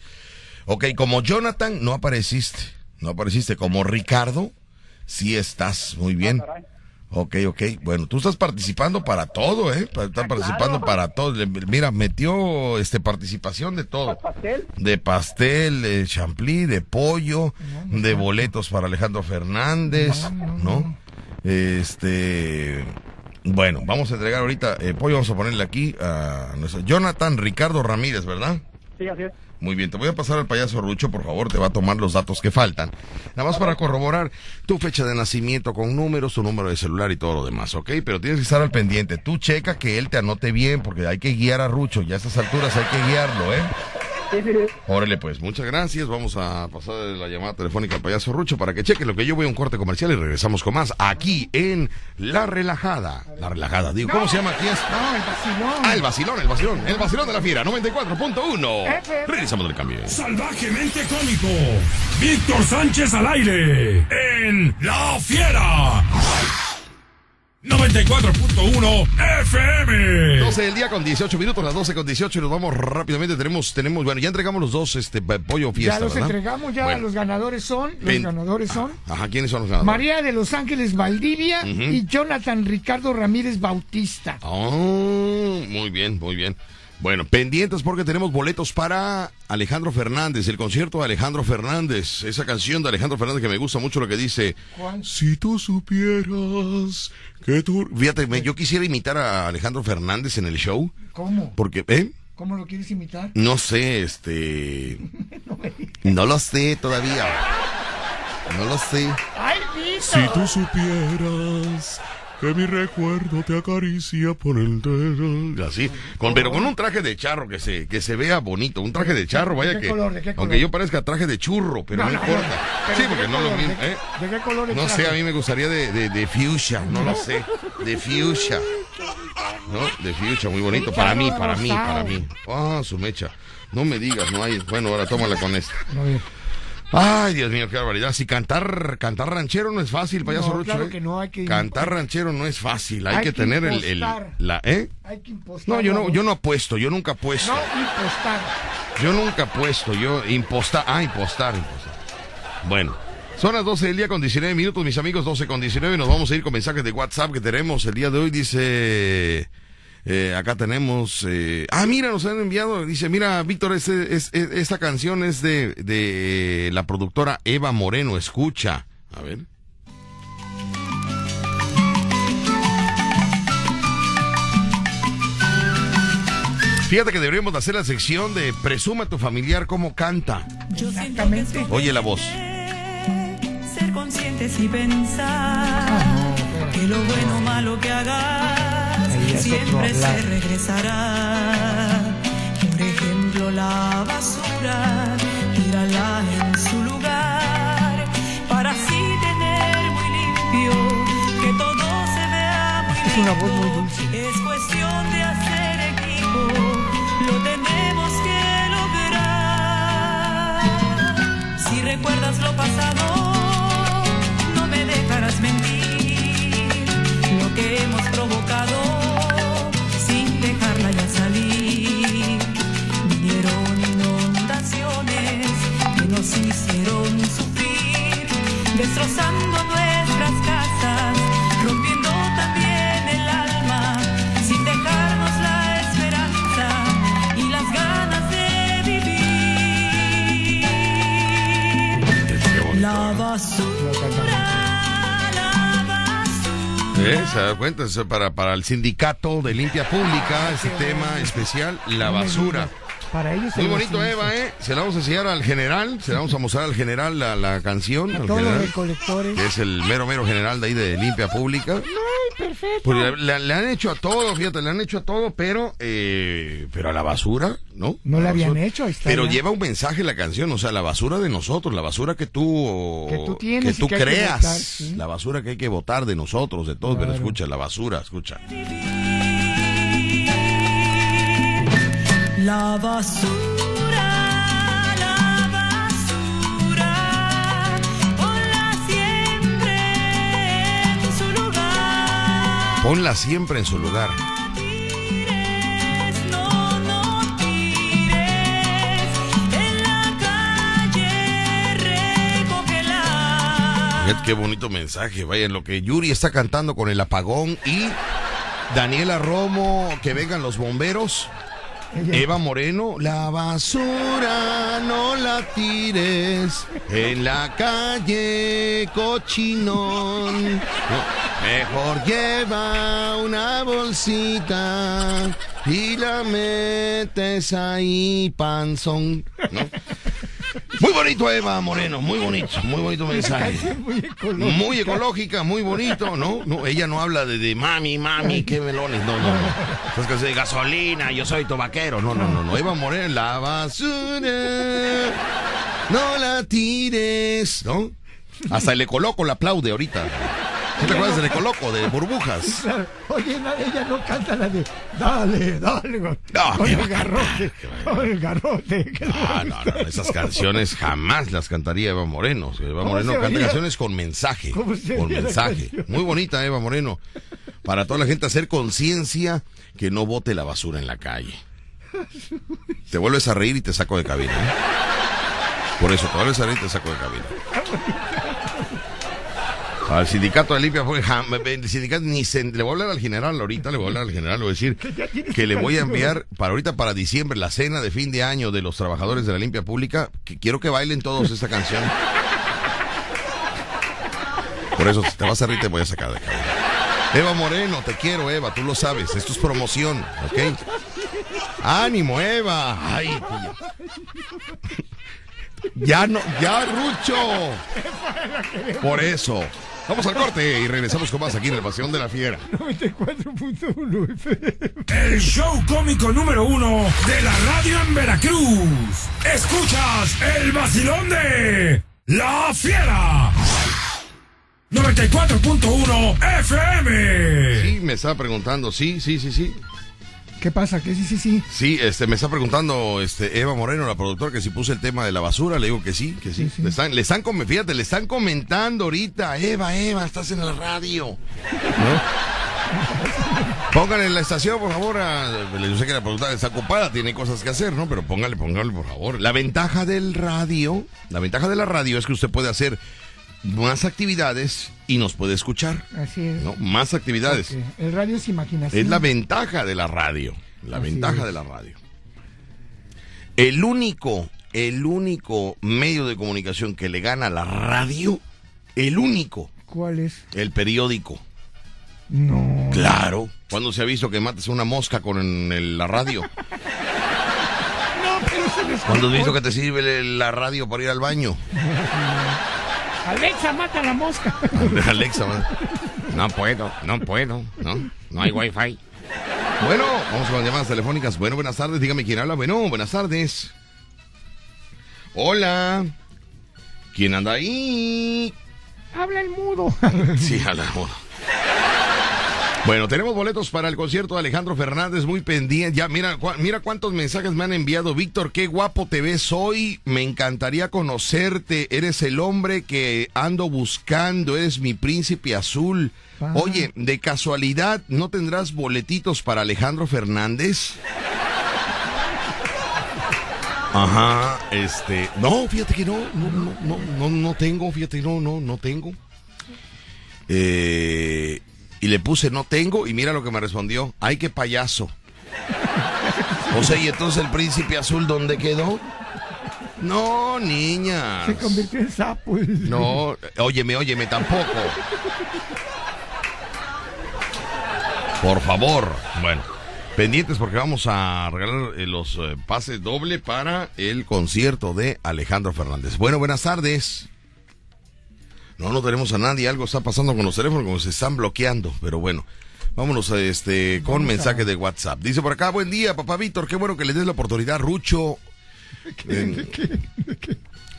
Ok, como Jonathan, no apareciste, no apareciste, como Ricardo, sí estás, muy bien. Caray. Ok, ok. Bueno, tú estás participando para todo, ¿eh? Estás participando para todo. Mira, metió este participación de todo. Pastel. De pastel, de champli, de pollo, de boletos para Alejandro Fernández, ¿no? Este... Bueno, vamos a entregar ahorita eh, pollo, vamos a ponerle aquí a nuestro Jonathan Ricardo Ramírez, ¿verdad? Sí, así es. Muy bien, te voy a pasar al payaso Rucho, por favor, te va a tomar los datos que faltan. Nada más para corroborar tu fecha de nacimiento con números, tu número de celular y todo lo demás, ¿ok? Pero tienes que estar al pendiente. Tú checa que él te anote bien, porque hay que guiar a Rucho. Ya a estas alturas hay que guiarlo, ¿eh? Órale, pues, muchas gracias. Vamos a pasar la llamada telefónica al payaso Rucho para que cheque lo que yo voy a un corte comercial y regresamos con más aquí en La Relajada. La Relajada, digo, ¿cómo se llama aquí? Es? no, el vacilón. Ah, el vacilón, el vacilón, el vacilón de la fiera, 94.1. Regresamos del cambio. Salvajemente cómico. Víctor Sánchez al aire. En La Fiera. 94.1 FM. 12 del día con 18 minutos, las 12 con 18 y nos vamos rápidamente. Tenemos, tenemos, bueno, ya entregamos los dos este pollo fiesta. ya los ¿verdad? entregamos, ya Bueno. los ganadores son, los ganadores son Ajá, ¿quiénes son los ganadores? María de Los Ángeles Valdivia y Jonathan Ricardo Ramírez Bautista. Oh, muy bien, muy bien. Bueno, pendientes porque tenemos boletos para Alejandro Fernández, el concierto de Alejandro Fernández. Esa canción de Alejandro Fernández que me gusta mucho lo que dice. ¿Cuál? Si tú supieras que tú... Fíjate, me- yo quisiera imitar a Alejandro Fernández en el show. ¿Cómo? Porque, ¿eh? ¿Cómo lo quieres imitar? No sé, este... No lo sé todavía. No lo sé. ¡Ay! Si tú supieras que mi recuerdo te acaricia por el dedo. Así, con, pero con un traje de charro que se, que se vea bonito, un traje de charro, vaya ¿De qué que, color, de qué color? aunque yo parezca traje de churro, pero no, importa. sí, ¿de porque no lo mismo, ¿De- ¿eh? ¿De qué color el No sé, a mí me gustaría de, de, de fuchsia, no lo sé, de fuchsia, ¿no? De fuchsia, muy bonito, para mí, para mí, para mí. Ah, su mecha, no me digas, no hay, bueno, ahora tómala con esta. Ay, Dios mío, qué barbaridad. Si cantar, cantar ranchero no es fácil, payaso No, Rucho. claro ¿eh? que no, hay que Cantar ranchero no es fácil. Hay, Hay que, que tener el, el- impostar. la, ¿eh? Hay que impostar. No, yo no, yo no apuesto, yo nunca apuesto. No, impostar. Yo nunca apuesto, yo impostar, ah, impostar, impostar. Bueno, son las 12 del día con 19 minutos, mis amigos, 12 con 19. Nos vamos a ir con mensajes de WhatsApp que tenemos el día de hoy. Dice, eh, acá tenemos, eh, ah, mira, nos han enviado, dice, mira, Víctor, este, es, es- esta canción es de, de la productora Eva Moreno, escucha. A ver. Fíjate que deberíamos de hacer la sección de presuma a tu familiar cómo canta. Exactamente. Oye la voz. Ser conscientes y pensar Ah, que lo bueno o malo que hagas siempre se regresará. Por ejemplo, la basura, tírala en su lugar para así tener muy limpio que todo se vea muy Es una voz muy dulce. Es cuestión de hacer equipo, lo tenemos que lograr. Si recuerdas lo pasado, no me dejarás mentir. Lo que hemos provocado, destrozando nuestras casas, rompiendo también el alma, sin dejarnos la esperanza y las ganas de vivir. La basura, la basura. ¿Eh? ¿Se da cuenta? Eso para, para el sindicato de limpia pública, ese tema especial, la basura. Para ellos Muy bonito. Eva, ¿eh? Se la vamos a enseñar al general, se la vamos a mostrar al general la, la canción, A al todos los recolectores. que es el mero, mero general de ahí de limpia pública. Ay, perfecto. Pues le, han hecho a todo, fíjate, le han hecho a todo, pero eh, pero a la basura, ¿no? No la habían basura. hecho, ahí está Pero ya. lleva un mensaje la canción, o sea, la basura de nosotros, la basura que tú Que tú tienes que tú que creas, sí. la basura que hay que votar de nosotros, de todos, pero escucha, la basura, escucha. La basura, la basura, ponla siempre en su lugar. Ponla siempre en su lugar. Tires, no, no tires, en la calle recógela. Fíjate qué bonito mensaje, vaya, en lo que Yuri está cantando con el apagón y Daniela Romo, que vengan los bomberos. Eva Moreno, la basura no la tires en la calle cochinón. Mejor lleva una bolsita y la metes ahí panzón. ¿no? Muy bonito Eva Moreno, muy bonito, muy bonito mensaje. Muy ecológico. Muy ecológica, muy bonito, ¿no? No, ella no habla de, de mami, mami, qué melones, no, no, no. Esas canciones de gasolina, yo soy tu vaquero, no, no, no, no. Eva Moreno, la basura, no la tires, ¿no? Hasta el ecoloco la aplaude ahorita. ¿Sí te acuerdas del ecoloco, de burbujas? Claro. Oye, ella no canta la de dale, dale, con, No, con ¿qué va el cantar? garrote, ¿Qué va a con el garrote. Ah, no, no, esas canciones jamás las cantaría Eva Moreno. Eva ¿Cómo Moreno canta canciones con mensaje. ¿Cómo se Con mensaje. Muy bonita Eva Moreno. Para toda la gente hacer conciencia que no bote la basura en la calle. Te vuelves a reír y te saco de cabina. ¿eh? Por eso, te vuelves a reír y te saco de cabina. Al sindicato de limpia fue el sindicato ni se- le voy a hablar al general ahorita, le voy a hablar al general, le voy a decir que le voy a enviar para ahorita para diciembre la cena de fin de año de los trabajadores de la limpia pública, que quiero que bailen todos esta canción. Por eso si te vas a reír te voy a sacar de cabina. Eva Moreno, te quiero Eva, tú lo sabes, esto es promoción, ¿ok? Ánimo Eva. Ay. Ya no, ya Rucho. Por eso. Vamos al corte y regresamos con más aquí en el Pasión de la Fiera. 94.1 FM. El show cómico número uno de la radio en Veracruz. Escuchas el vacilón de La Fiera. 94.1 FM. Sí, me estaba preguntando, sí, sí, sí, sí. ¿Qué pasa? ¿Qué sí, sí, sí? Sí, este, me está preguntando este, Eva Moreno, la productora, que si puse el tema de la basura. Le digo que sí, que sí. Sí, sí. Le están, le están, fíjate, le están comentando ahorita. Eva, Eva, estás en la radio. ¿No? Póngale en la estación, por favor. a- yo sé que la productora está ocupada, tiene cosas que hacer, ¿no? Pero póngale, póngale, por favor. La ventaja del radio, la ventaja de la radio es que usted puede hacer más actividades y nos puede escuchar. Así es. ¿no? Más actividades. El radio es imaginación. Es la ventaja de la radio. La Así ventaja es. de la radio. El único, el único medio de comunicación que le gana a la radio, el único, ¿Cuál es? el periódico. No. Claro. ¿Cuándo se ha visto que mates a una mosca con el- la radio? No, pero se les ¿Cuándo has visto que te sirve la radio para ir al baño? Alexa, mata a la mosca. Alexa, man. no puedo, no puedo, no, no hay wifi. Bueno, vamos con las llamadas telefónicas. Bueno, buenas tardes, dígame quién habla. Bueno, buenas tardes. Hola. ¿Quién anda ahí? Habla el mudo. Sí, habla. bueno. Bueno, tenemos boletos para el concierto de Alejandro Fernández, muy pendiente. Ya, mira, cua- mira cuántos mensajes me han enviado. Víctor, qué guapo te ves hoy. Me encantaría conocerte. Eres el hombre que ando buscando. Eres mi príncipe azul. Ah. Oye, de casualidad, ¿no tendrás boletitos para Alejandro Fernández? Ajá, este, no, fíjate que no, no, no, no, no, no tengo, fíjate, no, no, no tengo. Eh, y le puse no tengo y mira lo que me respondió. Ay, qué payaso. O sea, y entonces el príncipe azul, ¿dónde quedó? No, niña. Se convirtió en sapo. No, óyeme, óyeme, tampoco. Por favor. Bueno, pendientes porque vamos a regalar eh, los eh, pases doble para el concierto de Alejandro Fernández. Bueno, buenas tardes. No, no tenemos a nadie. Algo está pasando con los teléfonos, como se están bloqueando. Pero bueno, vámonos a este con mensaje de WhatsApp. Dice por acá, buen día, papá Víctor. Qué bueno que le des la oportunidad, a Rucho.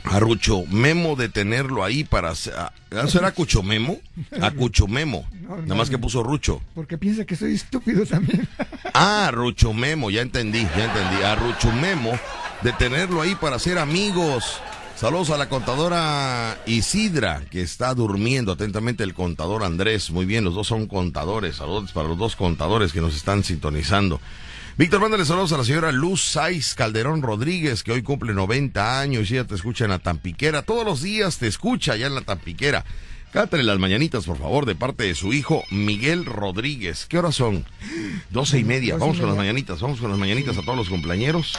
a Rucho Memo de tenerlo ahí para hacer. a- ¿Será Cucho Memo? A Cucho Memo. Nada más que puso Rucho. Porque piensa que soy estúpido también. Ah, Rucho Memo, ya entendí, ya entendí. A Rucho Memo de tenerlo ahí para ser amigos. Saludos a la contadora Isidra, que está durmiendo atentamente el contador Andrés. Muy bien, los dos son contadores. Saludos para los dos contadores que nos están sintonizando. Víctor, mándale saludos a la señora Luz Saiz Calderón Rodríguez, que hoy cumple 90 años y ella te escucha en la Tampiquera. Todos los días te escucha allá en la Tampiquera. Cántale las mañanitas, por favor, de parte de su hijo Miguel Rodríguez. ¿Qué horas son? Doce y media. Vamos con las mañanitas, vamos con las mañanitas a todos los compañeros.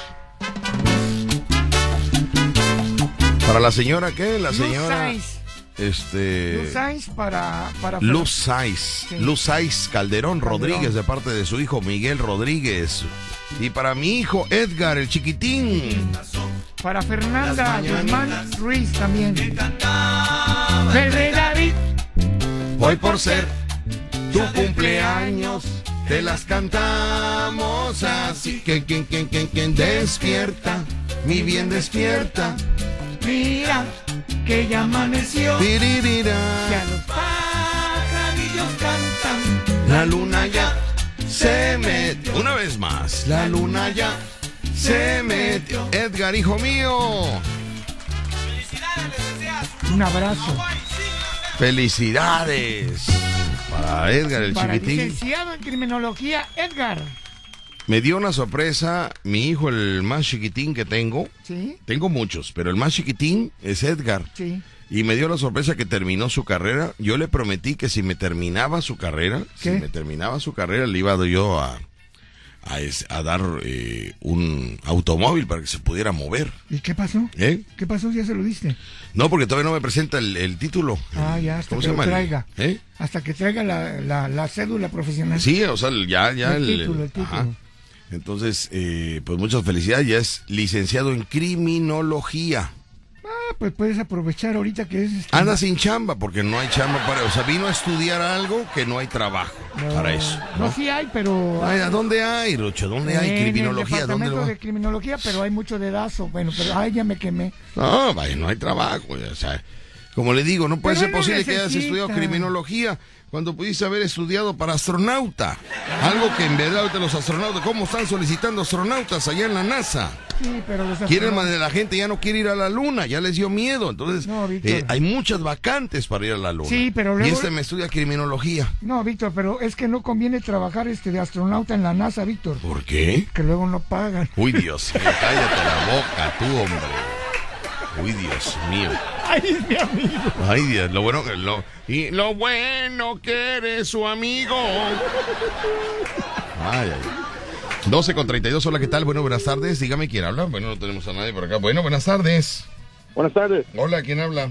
Para la señora, ¿qué? La Luz señora. Este. Luz Sainz para... para Luz Saiz, Sí. Luz Saiz Calderón, Calderón. Rodríguez de parte de su hijo Miguel Rodríguez. Y para mi hijo Edgar, el chiquitín. Para Fernanda Guzmán Ruiz también. Rey David. Hoy por ser tu cumpleaños, te las cantamos así. Que quien, quien, quien, quien despierta, mi bien despierta. Mira que ya amaneció. Ya los pajarillos cantan. La luna ya se metió. Una vez más, la luna ya se metió. Edgar, hijo mío. Un abrazo. Felicidades para Edgar, el Para el chiquitín. licenciado en criminología, Edgar. Me dio una sorpresa mi hijo, el más chiquitín que tengo. Sí, Tengo muchos, pero el más chiquitín es Edgar. sí. Y me dio la sorpresa que terminó su carrera. Yo le prometí que si me terminaba su carrera, si me terminaba su carrera, le iba yo a, a, es- a dar eh, un automóvil para que se pudiera mover. ¿Y qué pasó? ¿Eh? ¿Qué pasó? ¿Ya se lo diste? No, porque todavía no me presenta el, el título. Ah, ya, hasta ¿Cómo que lo traiga. ¿Eh? Hasta que traiga la, la, la cédula profesional. Sí, o sea, ya, ya El el, título, el título. ajá. Entonces, eh, pues muchas felicidades. Ya es licenciado en criminología. Ah, pues puedes aprovechar ahorita que es... este, Anda sin chamba porque no hay chamba para, o sea, vino a estudiar algo que no hay trabajo no, para eso. No, ¿no? sí hay, pero... Ay, ¿A dónde hay, Rocho? ¿Dónde hay en el criminología? ¿Dónde departamento lo va? de criminología, pero hay mucho dedazo. Bueno, pero ay, ya me quemé. No, vaya, no hay trabajo. O sea, Como le digo, no puede Pero ser posible que hayas estudiado criminología cuando pudiste haber estudiado para astronauta. Algo que en verdad los astronautas, ¿cómo están solicitando astronautas allá en la NASA? Sí, pero los Quieren astronautas- man- la gente ya no quiere ir a la luna, ya les dio miedo. Entonces, No, eh, hay muchas vacantes para ir a la luna. Sí, pero Y luego- este me estudia criminología. No, Víctor, pero es que no conviene trabajar este de astronauta en la NASA, Víctor. ¿Por qué? Que luego no pagan. Uy, Dios cállate la boca, tú, hombre. Uy, Dios mío. Ay, es mi amigo. Ay, Dios, lo bueno que lo. Y lo bueno que eres su amigo. Ay, ay. 12 con 32, hola, ¿qué tal? Bueno, buenas tardes. Dígame quién habla. Bueno, no tenemos a nadie por acá. Bueno, buenas tardes. Buenas tardes, Hola, ¿quién habla?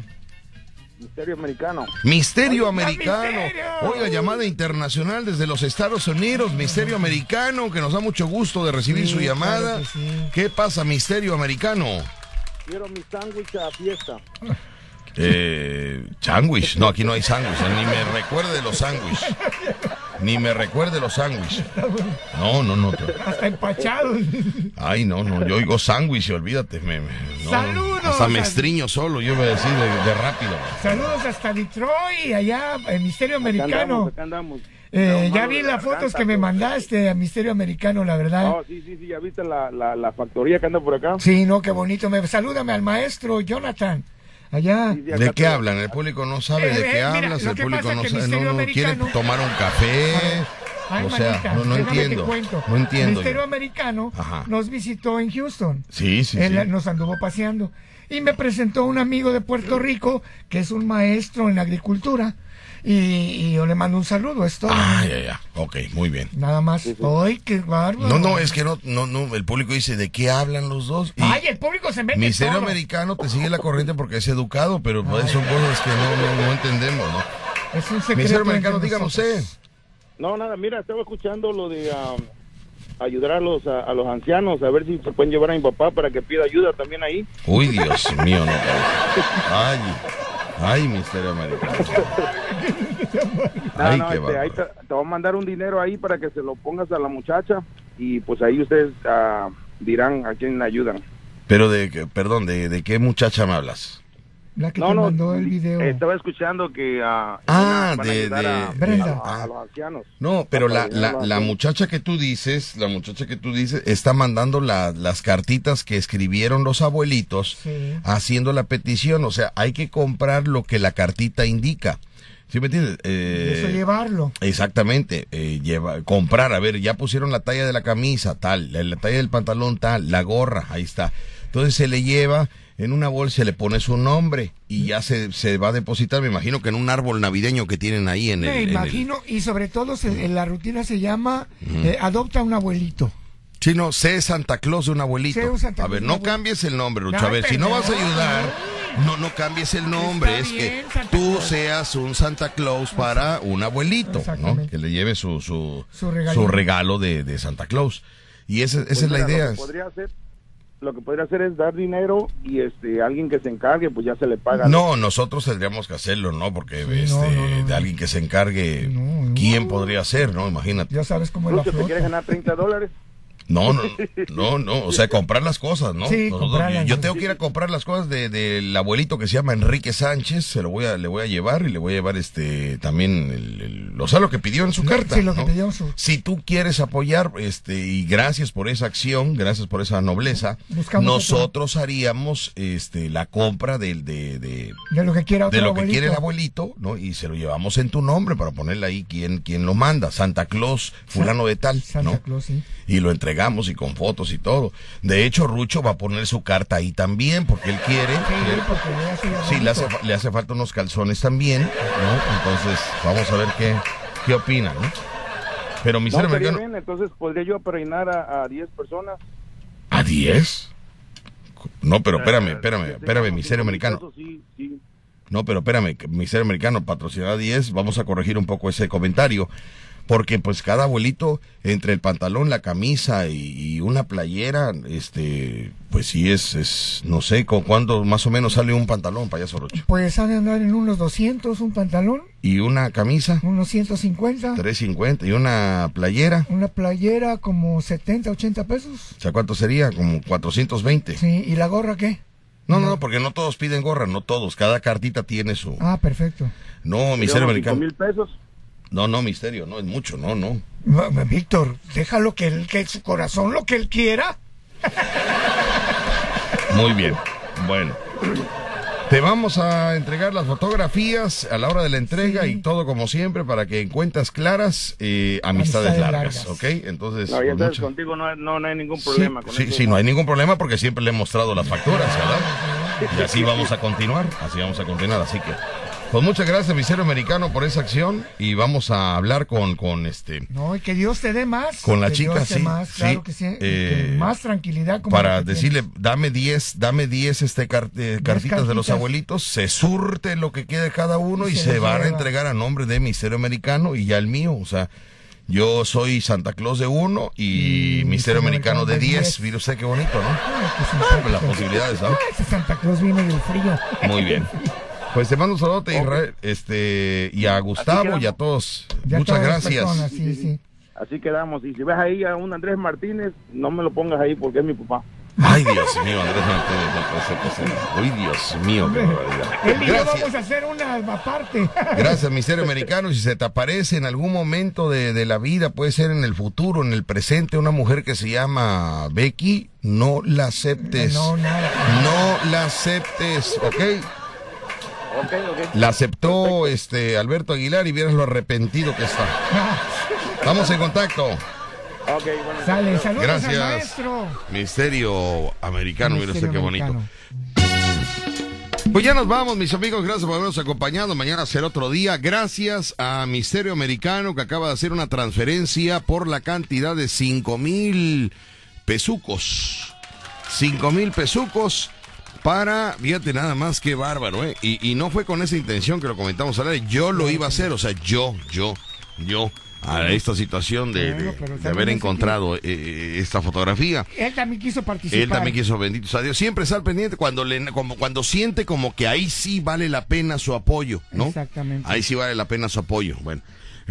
Misterio Americano. Misterio Americano. Oiga, llamada internacional desde los Estados Unidos. Misterio Americano, que nos da mucho gusto de recibir Sí, su llamada. claro que sí. ¿Qué pasa, Misterio Americano? Quiero mi sándwich a fiesta. Eh, sándwich. No, aquí no hay sándwich. Ni me recuerde los sándwiches. Ni me recuerde los sándwiches. No, no, no. Hasta empachado. Ay, no, no. Yo oigo sándwich y olvídate. Me, me- no, Saludos. Hasta me estriño solo, yo voy a decir de, de rápido. Saludos hasta Detroit, allá, el Misterio Acá Americano. andamos, acá andamos. Eh, ya vi las garganta, fotos que me mandaste a Misterio Americano, la verdad. Oh, sí, sí, sí, ya viste la, la, la factoría que anda por acá. Sí, no, qué bonito. Me, salúdame al maestro Jonathan. Allá. Sí, sí, acá ¿De qué hablan? El público no sabe Eh, de qué eh, hablas. El público no sabe. No, no quiere tomar un café. Ay, o sea, manita, no, no entiendo. No entiendo. Misterio yo. Americano Ajá. nos visitó en Houston. Sí, sí, Él sí. nos anduvo paseando. Y me presentó un amigo de Puerto Rico que es un maestro en agricultura. Y, y yo le mando un saludo. Es todo. Ah, ya, ya. Ok, muy bien. Nada más. ¡Ay, qué bárbaro! No, no, es que no, no, no, el público dice, ¿de qué hablan los dos? Y ¡Ay, el público se mete en Misterio todo. Americano te sigue la corriente porque es educado, pero pues, son cosas que no, no, no entendemos, ¿no? Es un secreto Misterio Americano, usted. No, nada, mira, estaba escuchando lo de um, ayudar a los, a, a los ancianos, a ver si se pueden llevar a mi papá para que pida ayuda también ahí. Uy, Dios mío, no. Ay, ay, Misterio Americano. No, Ay, no, este, ahí te, te voy a mandar un dinero ahí para que se lo pongas a la muchacha y pues ahí ustedes ah, dirán a quién ayudan. Pero de, perdón, ¿de, de qué muchacha me hablas? La que No, te no, mandó el video. estaba escuchando que ah, Ah, de- de- a, Brenda. a- a los ancianos. No, pero la, la, la muchacha que tú dices, la muchacha que tú dices, está mandando la- las cartitas que escribieron los abuelitos Sí. haciendo la petición. O sea, hay que comprar lo que la cartita indica. ¿Sí me entiendes? Y Eh, eso llevarlo. Exactamente, eh, lleva, comprar, a ver, ya pusieron la talla de la camisa, tal, la, la talla del pantalón, tal, la gorra, ahí está. Entonces se le lleva en una bolsa, se le pone su nombre y ya se, se va a depositar, me imagino que en un árbol navideño que tienen ahí en el... Me en el- imagino, y sobre todo se- en la rutina se llama eh, Adopta un abuelito. Sí, no, sé Santa Claus de un abuelito. Sé un Santa a ver, un no cambies el nombre, Lucho. A ver, si no vas a ayudar, no, no cambies el nombre. Está es bien, que Santa tú Claus. seas un Santa Claus para un abuelito, ¿no? Que le lleve su, su, Su regalito. su regalo de, de Santa Claus. Y esa, esa Pues es la mira, idea. Lo que podría hacer, lo que podría hacer es dar dinero y este alguien que se encargue, pues ya se le paga. No, nosotros tendríamos que hacerlo, ¿no? Porque Sí, este, no, no, no, de alguien que se encargue, No, no. ¿quién podría ser, no? Imagínate. Ya sabes cómo es la Lucho, ¿te quieres flota. ganar 30 dólares? No, no, no, no, o sea, comprar las cosas, ¿no? Sí, comprarlas, yo tengo que ir a comprar las cosas de- del abuelito que se llama Enrique Sánchez, se lo voy a, le voy a llevar y le voy a llevar este también el, el- o sea, lo que pidió en su carta. Sí, lo que pidió su- Si tú quieres apoyar, este, y gracias por esa acción, gracias por esa nobleza, Buscamos nosotros haríamos este la compra del de, de, De lo que quiera otro de lo que quiere el abuelito, ¿no? Y se lo llevamos en tu nombre para ponerle ahí quién, quién lo manda, Santa Claus, fulano de tal, Santa ¿no? Claus, sí. y lo entregamos y con fotos y todo. De hecho, Rucho va a poner su carta ahí también porque él quiere. Sí, porque sí, le hace, le falta unos calzones también, ¿no? Entonces, vamos a ver qué, qué opina, ¿no? Pero mi No, ser estaría americano... bien, entonces podría yo apadrinar a, a 10 personas. ¿A 10? No, pero espérame, espérame, Que espérame, tengamos mi ser 5,000 americano. sí, sí. No, pero espérame, que mi ser americano patrocinar a 10, vamos a corregir un poco ese comentario. Porque pues cada abuelito, entre el pantalón, la camisa y, y una playera, este, pues sí es, es, no sé, ¿con cuándo más o menos sale un pantalón, payaso Rocho? Pues han de andar en unos 200 un pantalón, Y una camisa, unos 150, 350, y una playera, una playera como 70, 80 pesos. o sea, ¿cuánto sería? Como 420. Sí, ¿y la gorra qué? No, no, no, porque no todos piden gorra, no todos. Cada cartita tiene su. Ah, perfecto. No, americano. mil pesos. No, no, misterio, no es mucho, no, no. Víctor, déjalo que, él, que su corazón lo que él quiera. Muy bien. Bueno. Te vamos a entregar las fotografías a la hora de la entrega y todo como siempre para que en cuentas claras eh, amistades, Amistades largas, largas. ¿ok? Entonces, No, ya contigo no, hay- no, no hay ningún problema. con sí, eso. sí, no hay ningún problema porque siempre le he mostrado las facturas, ¿verdad? Y así vamos a continuar, así vamos a continuar, así que... Pues muchas gracias, Misterio Americano, por esa acción y vamos a hablar con, con este... No, y que Dios te dé más. Con la que chica, Dios te sí, Más, sí, claro que sí. eh, que más tranquilidad. Como para decirle, tienes. dame 10, dame 10 este car- eh, cartitas de los abuelitos, se surte lo que quede cada uno y, Y se, se van a entregar a nombre de Misterio Americano y ya el mío, o sea, yo soy Santa Claus de uno y, Y Misterio Americano de Americano de 10, 10. mire usted qué bonito, ¿no? Ay, qué Ah, pues las posibilidades, ese Santa Claus viene del frío. Muy bien. Pues te mando un saludote Israel, este, y a Gustavo y a todos. Ya Muchas todas gracias. personas, sí, sí. Así quedamos. Y si ves ahí a un Andrés Martínez, no me lo pongas ahí porque es mi papá. Ay, Dios mío, Andrés Martínez, no puede ser posible. Ay, Dios mío, qué barbaridad. Él y yo vamos a hacer una aparte. Gracias, Misterio Americano. Si se te aparece en algún momento de, de la vida, puede ser en el futuro, en el presente, una mujer que se llama Becky, no la aceptes. No, nada. No la aceptes, ¿ok? La aceptó este Alberto Aguilar y vieras lo arrepentido que está. Estamos en contacto. Bueno. Sale, saludos Gracias. al maestro. Misterio Americano, mira usted qué bonito. Pues ya nos vamos, mis amigos. Gracias por habernos acompañado. Mañana será otro día. Gracias a Misterio Americano que acaba de hacer una transferencia por la cantidad de cinco mil pesucos. Cinco mil pesucos para, fíjate nada más que bárbaro, ¿eh? Y, y no fue con esa intención que lo comentamos ahora. Yo lo iba a hacer, o sea, yo, yo, yo, a esta situación de, haber encontrado eh, esta fotografía. Él también quiso participar. Él también quiso, benditos a Dios. Siempre está al pendiente cuando, le, como, cuando siente como que ahí sí vale la pena su apoyo, ¿no? Exactamente. Ahí sí vale la pena su apoyo. Bueno.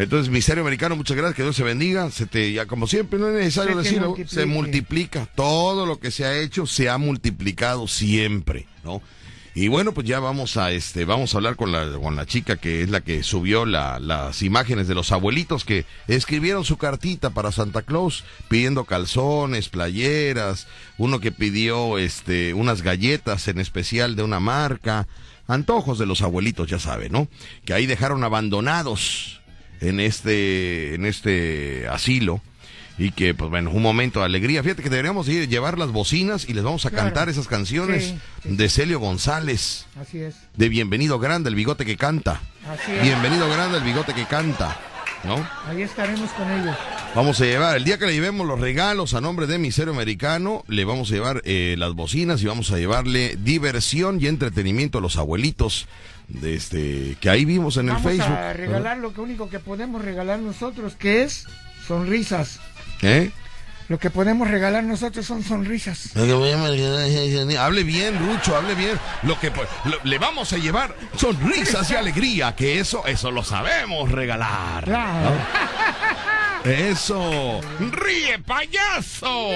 Entonces, Misterio Americano, muchas gracias, que Dios se bendiga. Se te, ya como siempre, no es necesario Se decirlo, se multiplica. Todo lo que se ha hecho se ha multiplicado siempre, ¿no? Y bueno, pues ya vamos a este, vamos a hablar con la, con la chica que es la que subió la- las imágenes de los abuelitos que escribieron su cartita para Santa Claus pidiendo calzones, playeras, uno que pidió este, unas galletas en especial de una marca, antojos de los abuelitos, ya sabe, ¿no? Que ahí dejaron abandonados en este, en este asilo. Y que, pues bueno, un momento de alegría. Fíjate que deberíamos ir, llevar las bocinas y les vamos a Claro. cantar esas canciones Sí, sí. de Celio González, Así es. de Bienvenido Grande, el bigote que canta. Así es. Bienvenido Grande, el bigote que canta. ¿No? Ahí estaremos con ellos. Vamos a llevar, el día que le llevemos los regalos a nombre de Misterio Americano, le vamos a llevar eh, las bocinas y vamos a llevarle diversión y entretenimiento a los abuelitos de este que ahí vimos en el Vamos Facebook. a regalar lo que único que podemos regalar nosotros, que es sonrisas. ¿Eh? Lo que podemos regalar nosotros son sonrisas. Hable bien, Lucho, hable bien. Lo que lo- le vamos a llevar sonrisas y alegría, que eso, eso lo sabemos regalar. Claro. Eso. Ríe, payaso.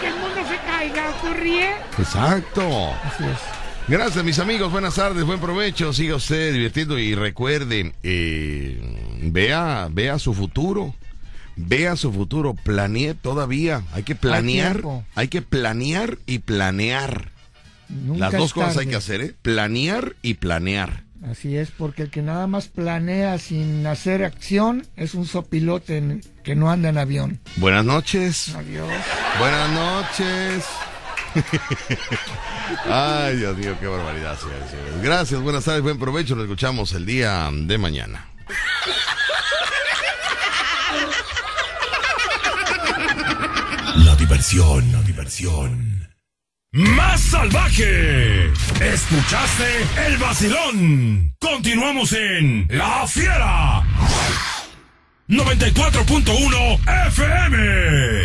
Que el mundo se caiga, ¿tú ríe? Exacto. Así es. Gracias, mis amigos. Buenas tardes, buen provecho. Siga usted divirtiendo y recuerde, eh, vea, vea su futuro. Vea su futuro. Planee todavía. Hay que planear. Hay que planear y planear. Nunca Las dos cosas hay que hacer, ¿eh? Planear y planear. Así es, porque el que nada más planea sin hacer acción es un sopilote que no anda en avión. Buenas noches. Adiós. Buenas noches. Ay, Dios mío, qué barbaridad, señores señores. Gracias, buenas tardes, buen provecho. Nos escuchamos el día de mañana. La diversión, la diversión. Más salvaje. Escuchaste el vacilón. Continuamos en La Fiera. 94.1 FM.